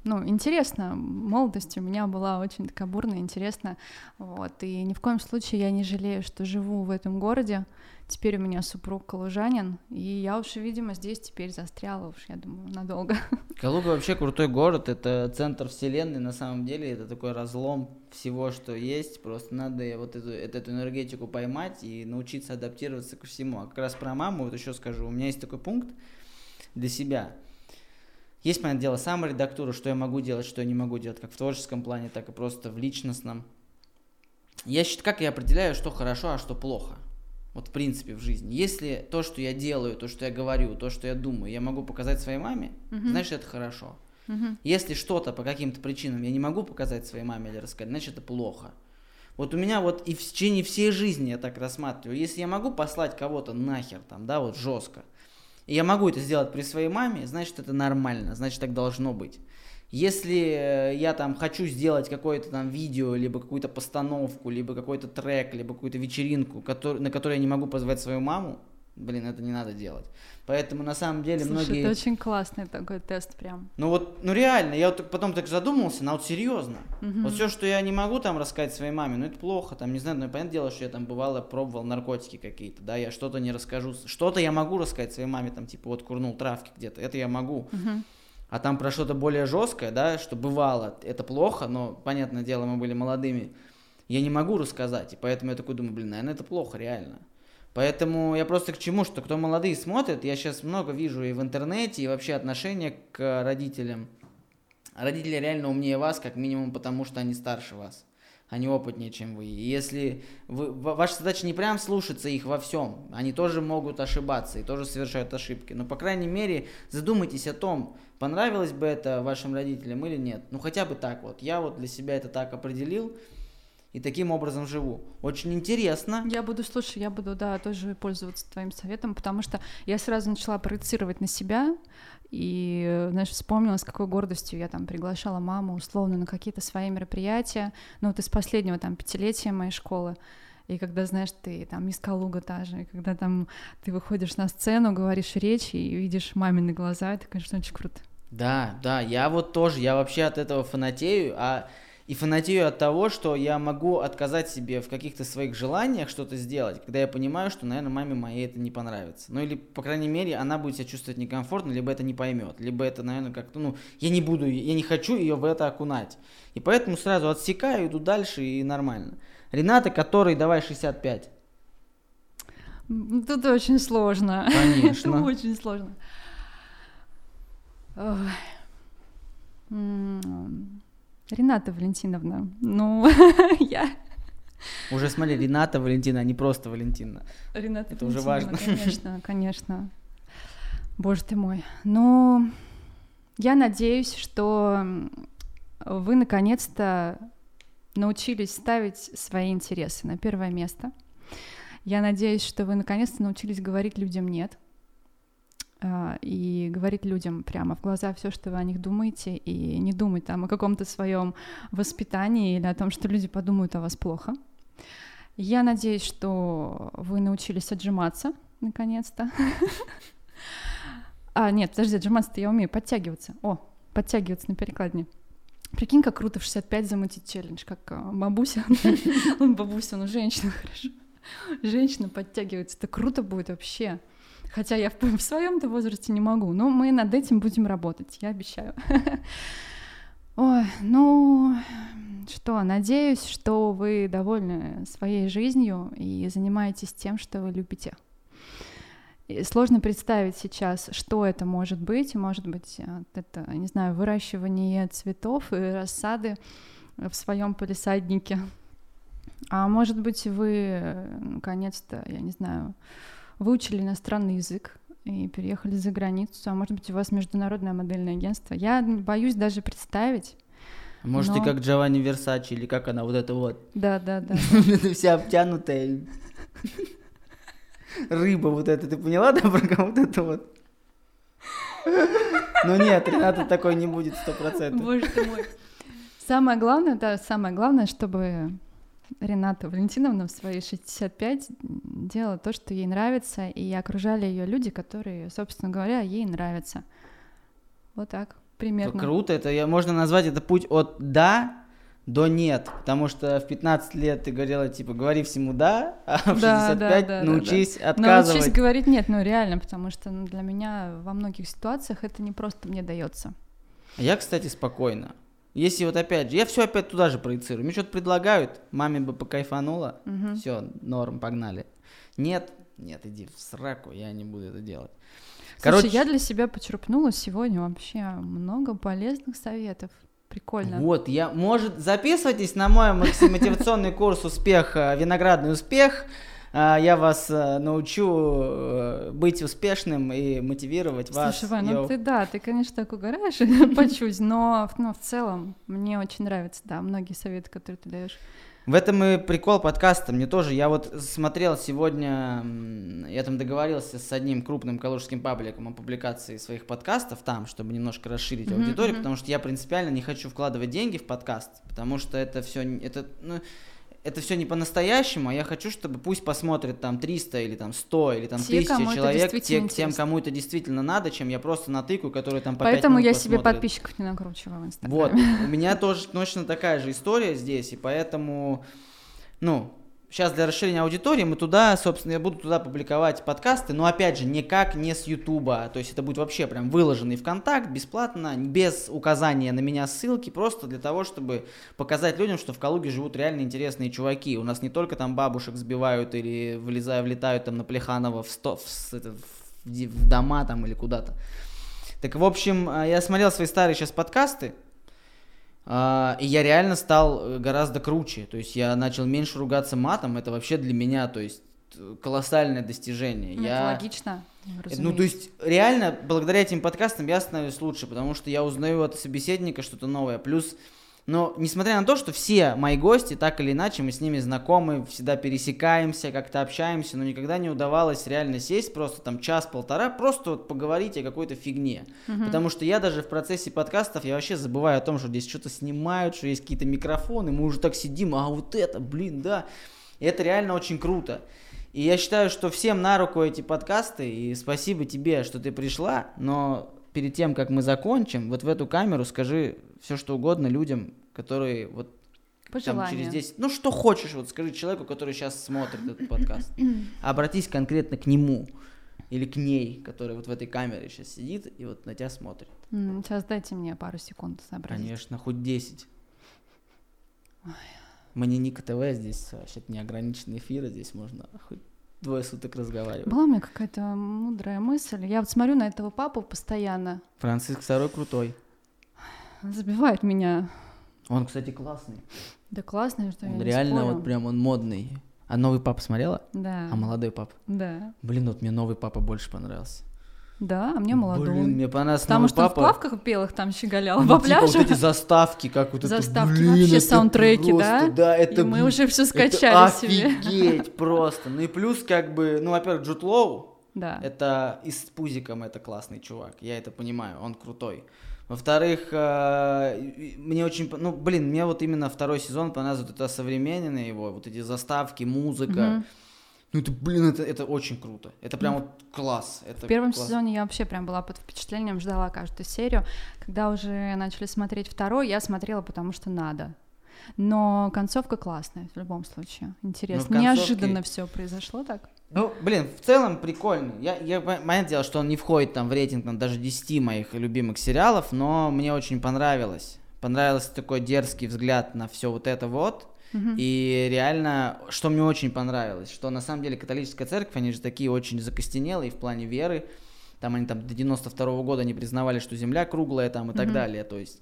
ну, интересно, молодость у меня была очень такая бурная, интересная, вот, и ни в коем случае я не жалею, что живу в этом городе, теперь у меня супруг калужанин, и я уж, видимо, здесь теперь застряла уж, я думаю, надолго. [laughs]
Калуга вообще крутой город, это центр вселенной, на самом деле, это такой разлом всего, что есть, просто надо вот эту, эту энергетику поймать и научиться адаптироваться ко всему. А как раз про маму вот еще скажу, у меня есть такой пункт для себя. Есть, понятное дело, саморедактура, что я могу делать, что я не могу делать, как в творческом плане, так и просто в личностном. Я считаю, как я определяю, что хорошо, а что плохо. Вот в принципе в жизни. Если то, что я делаю, то, что я говорю, то, что я думаю, я могу показать своей маме,
Мгм.
значит это хорошо.
Мгм.
Если что-то по каким-то причинам я не могу показать своей маме или рассказать, значит это плохо. Вот у меня вот и в течение всей жизни я так рассматриваю. Если я могу послать кого-то нахер там, да, вот жестко, и я могу это сделать при своей маме, значит это нормально, значит так должно быть. Если э, я там хочу сделать какое-то там видео, либо какую-то постановку, либо какой-то трек, либо какую-то вечеринку, который, на которую я не могу позвать свою маму, блин, это не надо делать. Поэтому на самом деле
Слушай,
многие...
это очень классный такой тест прям.
Ну вот, ну реально, я вот потом так задумался, на вот серьезно.
Мгм.
Вот все, что я не могу там рассказать своей маме, ну это плохо, там, не знаю, ну понятное дело, что я там бывало пробовал наркотики какие-то, да, я что-то не расскажу, что-то я могу рассказать своей маме, там, типа, вот курнул травки где-то, это я могу.
Мгм.
А там про что-то более жесткое, да, что бывало, это плохо, но, понятное дело, мы были молодыми, я не могу рассказать, и поэтому я такой думаю, блин, наверное, это плохо, реально. Поэтому я просто к чему, что кто молодые смотрит, я сейчас много вижу и в интернете, и вообще отношение к родителям. Родители реально умнее вас, как минимум, потому что они старше вас. Они опытнее, чем вы. И если вы, ва- ваша задача не прям слушаться их во всем, они тоже могут ошибаться и тоже совершают ошибки. Но, по крайней мере, задумайтесь о том, понравилось бы это вашим родителям или нет. Ну, хотя бы так вот. Я вот для себя это так определил и таким образом живу. Очень интересно.
Я буду, слушай, я буду, да, тоже пользоваться твоим советом, потому что я сразу начала проецировать на себя, и, знаешь, вспомнила, с какой гордостью я там приглашала маму условно на какие-то свои мероприятия, ну вот из последнего там пятилетия моей школы, и когда, знаешь, ты там мисс Калуга та же, и когда там ты выходишь на сцену, говоришь речь и видишь мамины глаза, это, конечно, очень круто.
Да, да, я вот тоже, я вообще от этого фанатею, а и фанатею от того, что я могу отказать себе в каких-то своих желаниях что-то сделать, когда я понимаю, что, наверное, маме моей это не понравится. Ну или, по крайней мере, она будет себя чувствовать некомфортно, либо это не поймет, либо это, наверное, как-то, ну, я не буду, я не хочу ее в это окунать. И поэтому сразу отсекаю, иду дальше и нормально. Рената, который, давай 65.
М, Тут очень сложно.
Конечно. [laughs]
очень сложно. Ой. Рената Валентиновна, ну, [laughs] я...
Уже смотри, Рената Валентина, а не просто Валентина.
Рената
Это уже
Валентиновна,
важно.
Конечно, конечно. Боже ты мой. Ну, я надеюсь, что вы наконец-то научились ставить свои интересы на первое место. Я надеюсь, что вы наконец-то научились говорить людям «нет», и говорить людям прямо в глаза все, что вы о них думаете, и не думать там о каком-то своем воспитании или о том, что люди подумают о вас плохо. Я надеюсь, что вы научились отжиматься наконец-то. А, нет, подожди, отжиматься-то я умею, подтягиваться. О, подтягиваться на перекладине. Прикинь, как круто в 65 замутить челлендж, как а, бабуся. [laughs] Ну, бабуся, ну женщина, [laughs] хорошо. Женщина подтягивается, это круто будет вообще. Хотя я в, в своем-то возрасте не могу, но мы над этим будем работать, я обещаю. [laughs] Ой, ну что, надеюсь, что вы довольны своей жизнью и занимаетесь тем, что вы любите. И сложно представить сейчас, что это может быть. Может быть, э, это, не знаю, выращивание цветов и рассады в своем полисаднике. А может быть, вы э, наконец-то, я не знаю, выучили иностранный язык и переехали за границу, а может быть, у вас международное модельное агентство. Я боюсь даже представить.
Может, ты
Но-
как Джованни Версачи, или как она, вот это вот.
Да, да, да. [laughs]
Вся обтянутая. Рыба вот эта, ты поняла, да, про кого вот это вот? Ну нет, Рената такой не будет сто процентов.
Боже ты мой. Самое главное, да, самое главное, чтобы Рената Валентиновна в свои 65 делала то, что ей нравится, и окружали ее люди, которые, собственно говоря, ей нравятся. Вот так, примерно.
Круто, это я, можно назвать это путь от да до нет, потому что в 15 лет ты говорила, типа, говори всему да, а в
Да,
65
да, да, да,
научись
Научись
отказывать.
говорить нет, ну реально, потому что ну, для меня во многих ситуациях это не просто мне дается.
Я, кстати, спокойно. Если вот опять же, я все опять туда же проецирую. Мне что-то предлагают, маме бы покайфанула,
Мгм.
все, норм, погнали. Нет, нет, иди в сраку, я не буду это делать.
Слушай,
Короче,
я для себя почерпнула сегодня вообще много полезных советов. Прикольно.
Вот, я, может, записывайтесь на мой мотивационный курс «Успех, э, виноградный успех». А, Я вас э, научу э, быть успешным и мотивировать вас.
Слушай, Вань, ну ты да, ты, конечно, так угораешь [laughs] по чуть, но, в- но в целом мне очень нравятся, да, многие советы, которые ты даешь.
В этом и прикол подкаста. Мне тоже, я вот смотрел сегодня, я там договорился с одним крупным калужским пабликом о публикации своих подкастов там, чтобы немножко расширить
Мгм,
аудиторию, потому что я принципиально не хочу вкладывать деньги в подкаст, потому что это все, это, ну, это все не по-настоящему, а я хочу, чтобы пусть посмотрят там 300 или там 100 или там
Те,
1000
кому это
человек, те, тем,
интересно.
кому это действительно надо, чем я просто натыкаю, который там по
Поэтому я себе
посмотрит.
подписчиков не накручиваю в
Вот,
Инстаграме.
у [laughs] меня тоже точно такая же история здесь, и поэтому, ну, сейчас для расширения аудитории мы туда, собственно, я буду туда публиковать подкасты, но опять же, никак не с Ютуба, то есть это будет вообще прям выложенный ВКонтакт, бесплатно, без указания на меня ссылки, просто для того, чтобы показать людям, что в Калуге живут реально интересные чуваки. У нас не только там бабушек сбивают или влезая, влетают там на Плеханова в, сто, в, в в дома там или куда-то. Так, в общем, э, я смотрел свои старые сейчас подкасты, а, и я реально стал э, гораздо круче. То есть я начал меньше ругаться матом. Это вообще для меня, то есть, э, колоссальное достижение.
Ну,
я...
Это логично.
Э, Ну,
разумеется.
то есть, реально, благодаря этим подкастам я становлюсь лучше, потому что я узнаю от собеседника что-то новое. Плюс, но несмотря на то, что все мои гости, так или иначе, мы с ними знакомы, всегда пересекаемся, как-то общаемся, но никогда не удавалось реально сесть просто там час-полтора, просто вот поговорить о какой-то фигне. Потому что я даже в процессе подкастов, я вообще забываю о том, что здесь что-то снимают, что есть какие-то микрофоны, мы уже так сидим, а вот это, блин, да. И это реально очень круто. И я считаю, что всем на руку эти подкасты, и спасибо тебе, что ты пришла, но перед тем, как мы закончим, вот в эту камеру скажи все, что угодно людям, которые вот там через 10... Ну, что хочешь, вот скажи человеку, который сейчас смотрит этот подкаст. [clears throat] Обратись конкретно к нему или к ней, которая вот в этой камере сейчас сидит и вот на тебя смотрит.
Сейчас дайте мне пару секунд сообразить.
Конечно, хоть 10. Мы не Ника ТВ, здесь вообще неограниченный эфир, здесь можно хоть двое суток разговаривать.
Была у меня какая-то мудрая мысль. Я вот смотрю на этого папу постоянно.
Франциск второй крутой.
Забивает меня.
Он, кстати, классный.
Да классно, что я
Он
не
реально
спорю.
вот прям он модный. А новый папа смотрела?
Да.
А молодой папа?
Да.
Блин, вот мне новый папа больше понравился.
Да, а мне молодой.
Блин, мне понравился
Потому что он в
папа.
плавках белых там щеголял
Ну,
по
типа
пляжу.
вот эти заставки, как вот это,
Заставки,
блин,
вообще
это
саундтреки, да?
просто, Да, это,
И мы уже все
это
скачали себе.
офигеть просто. Ну и плюс, как бы, ну, во-первых, Джуд Лоу,
Да.
это и с пузиком это классный чувак, я это понимаю, он крутой. Во-вторых, э, мне очень, ну, блин, мне вот именно второй сезон понравился вот это современное его, вот эти заставки, музыка.
Мгм.
Ну, это, блин, это, это очень круто. Это прям вот класс. Это
В первом
класс.
сезоне я вообще прям была под впечатлением, ждала каждую серию. Когда уже начали смотреть второй, я смотрела, потому что надо. Но концовка классная в любом случае. Интересно.
Ну, концовке-
Неожиданно все произошло так.
Ну, блин, в целом прикольный. Я, я, пон- понятное дело, что он не входит там в рейтинг там, даже 10 моих любимых сериалов, но мне очень понравилось. Понравился такой дерзкий взгляд на все вот это вот. И реально, что мне очень понравилось, что на самом деле католическая церковь, они же такие очень закостенелые в плане веры. Там они там до 92 года не признавали, что земля круглая там и так
Мгм.
далее. То есть,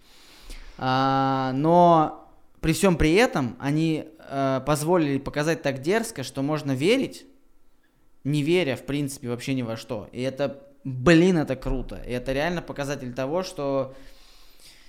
а, но при всем при этом они э, позволили показать так дерзко, что можно верить, не веря, в принципе, вообще ни во что. И это, блин, это круто. И это реально показатель того, что...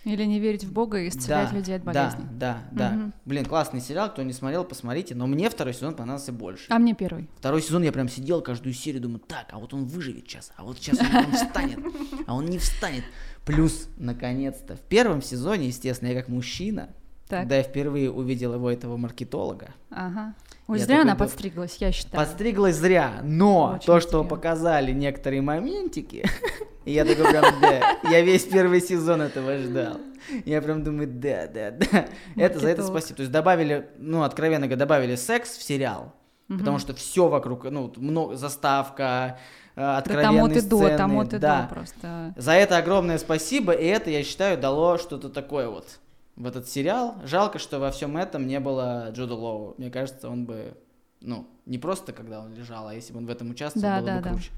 Или не верить в Бога и исцелять
да,
людей от
да,
болезней.
да, да.
Мгм.
Блин, классный сериал, кто не смотрел, посмотрите. Но мне второй сезон понравился больше.
А мне первый.
Второй сезон я прям сидел каждую серию, думаю, так, а вот он выживет сейчас, а вот сейчас он, он встанет, а он не встанет. Плюс, наконец-то, в первом сезоне, естественно, я как мужчина,
Так.
когда я впервые увидел его, этого маркетолога,
Ага. Ой,
Я
зря
такой
она подстриглась, я считаю.
Подстриглась зря, но
Очень
то, что
зря.
показали некоторые моментики, [laughs] я такой прям, да, я весь первый сезон этого ждал. Я прям думаю, да, да, да. Это за это спасибо. То есть добавили, ну, откровенно говоря, добавили секс в сериал, потому что все вокруг, ну, много, заставка, э,
Да
откровенные
там и до,
сцены,
там
да.
до просто.
За это огромное спасибо, и это, я считаю, дало что-то такое вот в этот сериал. Жалко, что во всем этом не было Джуда Лоу. Мне кажется, он бы, ну, не просто когда он лежал, а если бы он в этом участвовал,
Да,
было
да,
бы
да.
круче.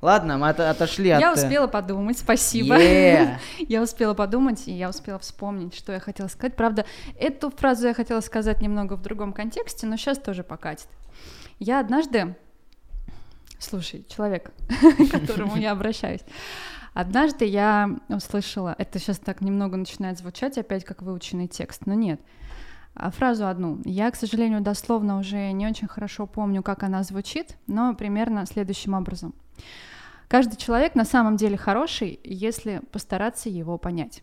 Ладно, мы от- отошли от...
Я
э,
успела подумать, спасибо.
е, [laughs]
Я успела подумать, и я успела вспомнить, что я хотела сказать. Правда, эту фразу я хотела сказать немного в другом контексте, но сейчас тоже покатит. Я однажды... Слушай, человек, [laughs] к которому я [laughs] обращаюсь. Однажды я услышала, это сейчас так немного начинает звучать опять как выученный текст, но нет. А фразу одну. Я, к сожалению, дословно уже не очень хорошо помню, как она звучит, но примерно следующим образом. Каждый человек на самом деле хороший, если постараться его понять.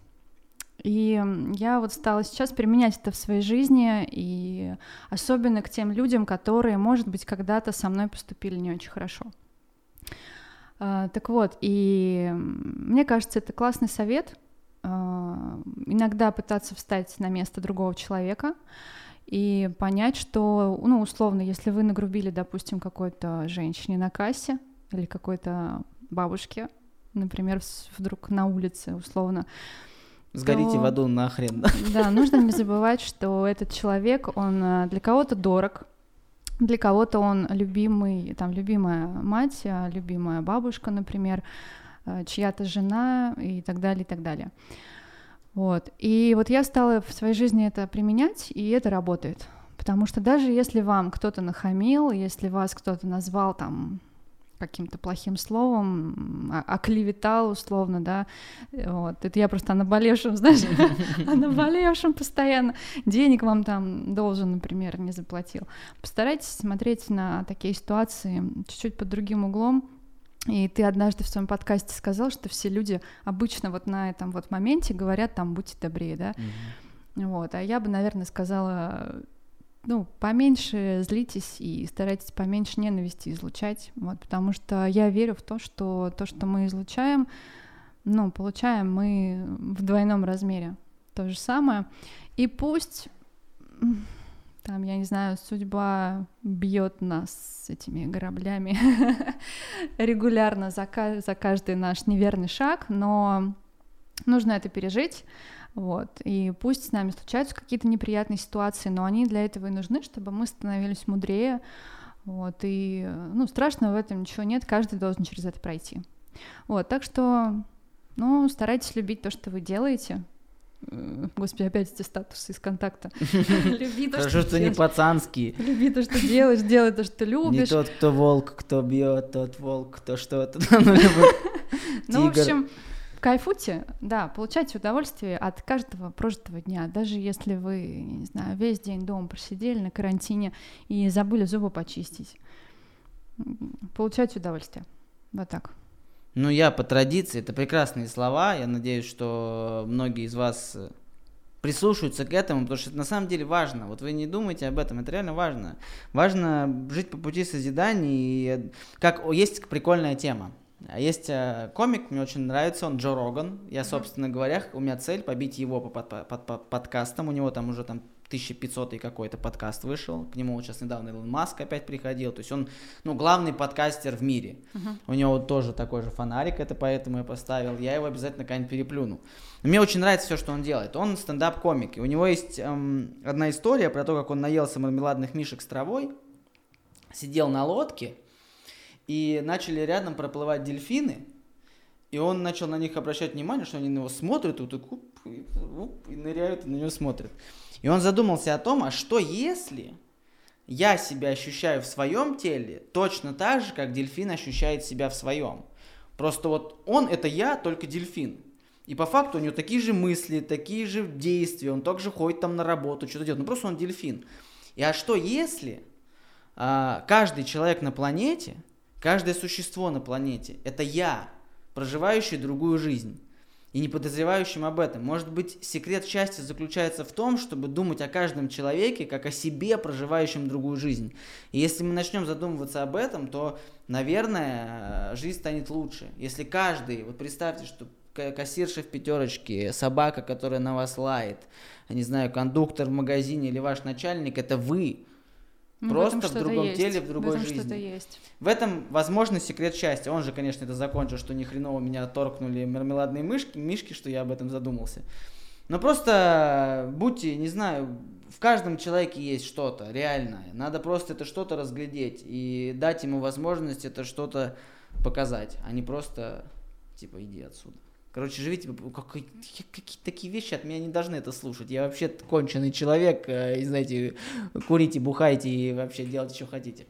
И я вот стала сейчас применять это в своей жизни, и особенно к тем людям, которые, может быть, когда-то со мной поступили не очень хорошо. А, так вот, и мне кажется, это классный совет. А, иногда пытаться встать на место другого человека и понять, что, ну, условно, если вы нагрубили, допустим, какой-то женщине на кассе или какой-то бабушке, например, вдруг на улице, условно,
Сгорите то... в аду нахрен.
Да, нужно не забывать, что этот человек, он э, для кого-то дорог, для кого-то он любимый, там, любимая мать, а, любимая бабушка, например, э, чья-то жена и так далее, и так далее. Вот. И вот я стала в своей жизни это применять, и это работает. Потому что даже если вам кто-то нахамил, если вас кто-то назвал там каким-то плохим словом, оклеветал условно, да, вот, это я просто о наболевшем, [laughs] знаешь, о наболевшем постоянно, денег вам там должен, например, не заплатил. Постарайтесь смотреть на такие ситуации чуть-чуть под другим углом, и ты однажды в своем подкасте сказал, что все люди обычно вот на этом вот моменте говорят там «будьте добрее», да, mm-hmm. вот, а я бы, наверное, сказала ну, поменьше злитесь и старайтесь поменьше ненависти излучать, вот, потому что я верю в то, что то, что мы излучаем, ну, получаем мы в двойном размере. То же самое. И пусть там, я не знаю, судьба бьет нас этими граблями [laughs] регулярно за, за каждый наш неверный шаг, но нужно это пережить, вот. И пусть с нами случаются какие-то неприятные ситуации, но они для этого и нужны, чтобы мы становились мудрее. Вот. И ну, страшного в этом ничего нет, каждый должен через это пройти. Вот. Так что ну, старайтесь любить то, что вы делаете, э, Господи, опять эти статусы из контакта. [laughs]
Люби то, Хорошо, что не пацанские.
Люби то, что делаешь, делай то, что любишь.
Не тот, кто волк, кто бьет, тот волк, кто что-то. [laughs] [laughs]
Ну, в общем, Кайфуйте, да, получайте удовольствие от каждого прожитого дня, даже если вы, не знаю, весь день дома просидели на карантине и забыли зубы почистить. Получайте удовольствие. Вот так.
Ну, я по традиции, это прекрасные слова. Я надеюсь, что многие из вас прислушиваются к этому, потому что это на самом деле важно. Вот вы не думайте об этом, это реально важно. Важно жить по пути созидания. И как есть прикольная тема. А есть э, комик, мне очень нравится, он Джо Роган. Я, собственно говоря, у меня цель побить его по, под, под, под подкастам. У него там уже там 1500 и какой-то подкаст вышел. К нему сейчас недавно Илон Маск опять приходил. То есть он, ну, главный подкастер в мире. Uh-huh. У него тоже такой же фонарик, это поэтому я поставил. Я его обязательно когда-нибудь переплюну. Но мне очень нравится все, что он делает. Он стендап-комик. И у него есть эм, одна история про то, как он наелся мармеладных мишек с травой, сидел на лодке, и начали рядом проплывать дельфины, и он начал на них обращать внимание, что они на него смотрят, и, вот, и, и ныряют и на него смотрят. И он задумался о том, а что если я себя ощущаю в своем теле точно так же, как дельфин ощущает себя в своем. Просто вот он это я, только дельфин. И по факту у него такие же мысли, такие же действия, он также ходит там на работу, что-то делает. Ну просто он дельфин. И а что если а, каждый человек на планете Каждое существо на планете – это я, проживающий другую жизнь и не подозревающим об этом. Может быть, секрет счастья заключается в том, чтобы думать о каждом человеке, как о себе, проживающем другую жизнь. И если мы начнем задумываться об этом, то, наверное, жизнь станет лучше. Если каждый, вот представьте, что кассирша в пятерочке, собака, которая на вас лает, не знаю, кондуктор в магазине или ваш начальник, это вы. Ну, Просто в, в другом есть. теле, в другой в этом жизни.
Есть.
В этом, возможно, секрет счастья. Он же, конечно, это закончил, что ни хреново меня торкнули мармеладные мышки, мишки, что я об этом задумался. Но просто будьте, не знаю, в каждом человеке есть что-то реальное. Надо просто это что-то разглядеть и дать ему возможность это что-то показать, а не просто типа иди отсюда. Короче, живите, какие, какие такие вещи от меня не должны это слушать. Я вообще конченый человек, э, и, знаете, курите, бухайте и вообще делайте, что хотите.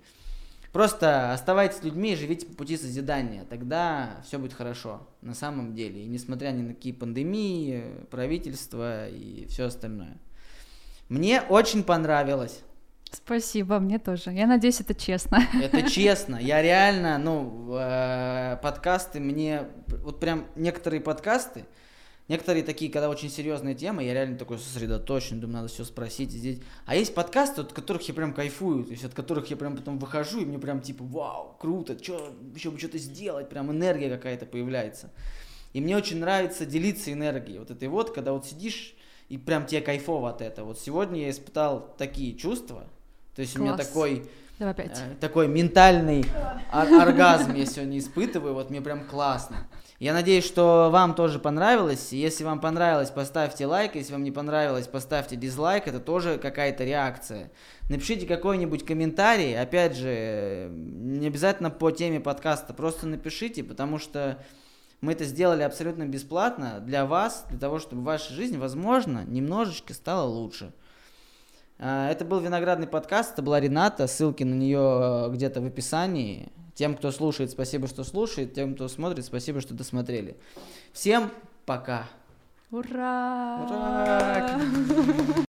Просто оставайтесь людьми и живите по пути созидания. Тогда все будет хорошо, на самом деле. И несмотря ни на какие пандемии, правительства и все остальное. Мне очень понравилось.
Спасибо, мне тоже. Я надеюсь, это честно.
Это [laughs] честно. Я реально, ну, э, подкасты мне, вот прям некоторые подкасты, Некоторые такие, когда очень серьезные темы, я реально такой сосредоточен, думаю, надо все спросить здесь. А есть подкасты, от которых я прям кайфую, то есть от которых я прям потом выхожу, и мне прям типа, вау, круто, что, еще бы что-то сделать, прям энергия какая-то появляется. И мне очень нравится делиться энергией, вот этой вот, когда вот сидишь, и прям тебе кайфово от этого. Вот сегодня я испытал такие чувства, то есть Класс. у меня такой
Давай опять.
Э, такой ментальный ор- оргазм я сегодня испытываю, вот мне прям классно. Я надеюсь, что вам тоже понравилось. Если вам понравилось, поставьте лайк. Если вам не понравилось, поставьте дизлайк. Это тоже какая-то реакция. Напишите какой-нибудь комментарий. Опять же, не обязательно по теме подкаста. Просто напишите, потому что мы это сделали абсолютно бесплатно для вас, для того, чтобы ваша жизнь, возможно, немножечко стала лучше. А, это был виноградный подкаст, это была Рената, ссылки на нее э, где-то в описании. Тем, кто слушает, спасибо, что слушает, тем, кто смотрит, спасибо, что досмотрели. Всем пока!
Ура!
Ура!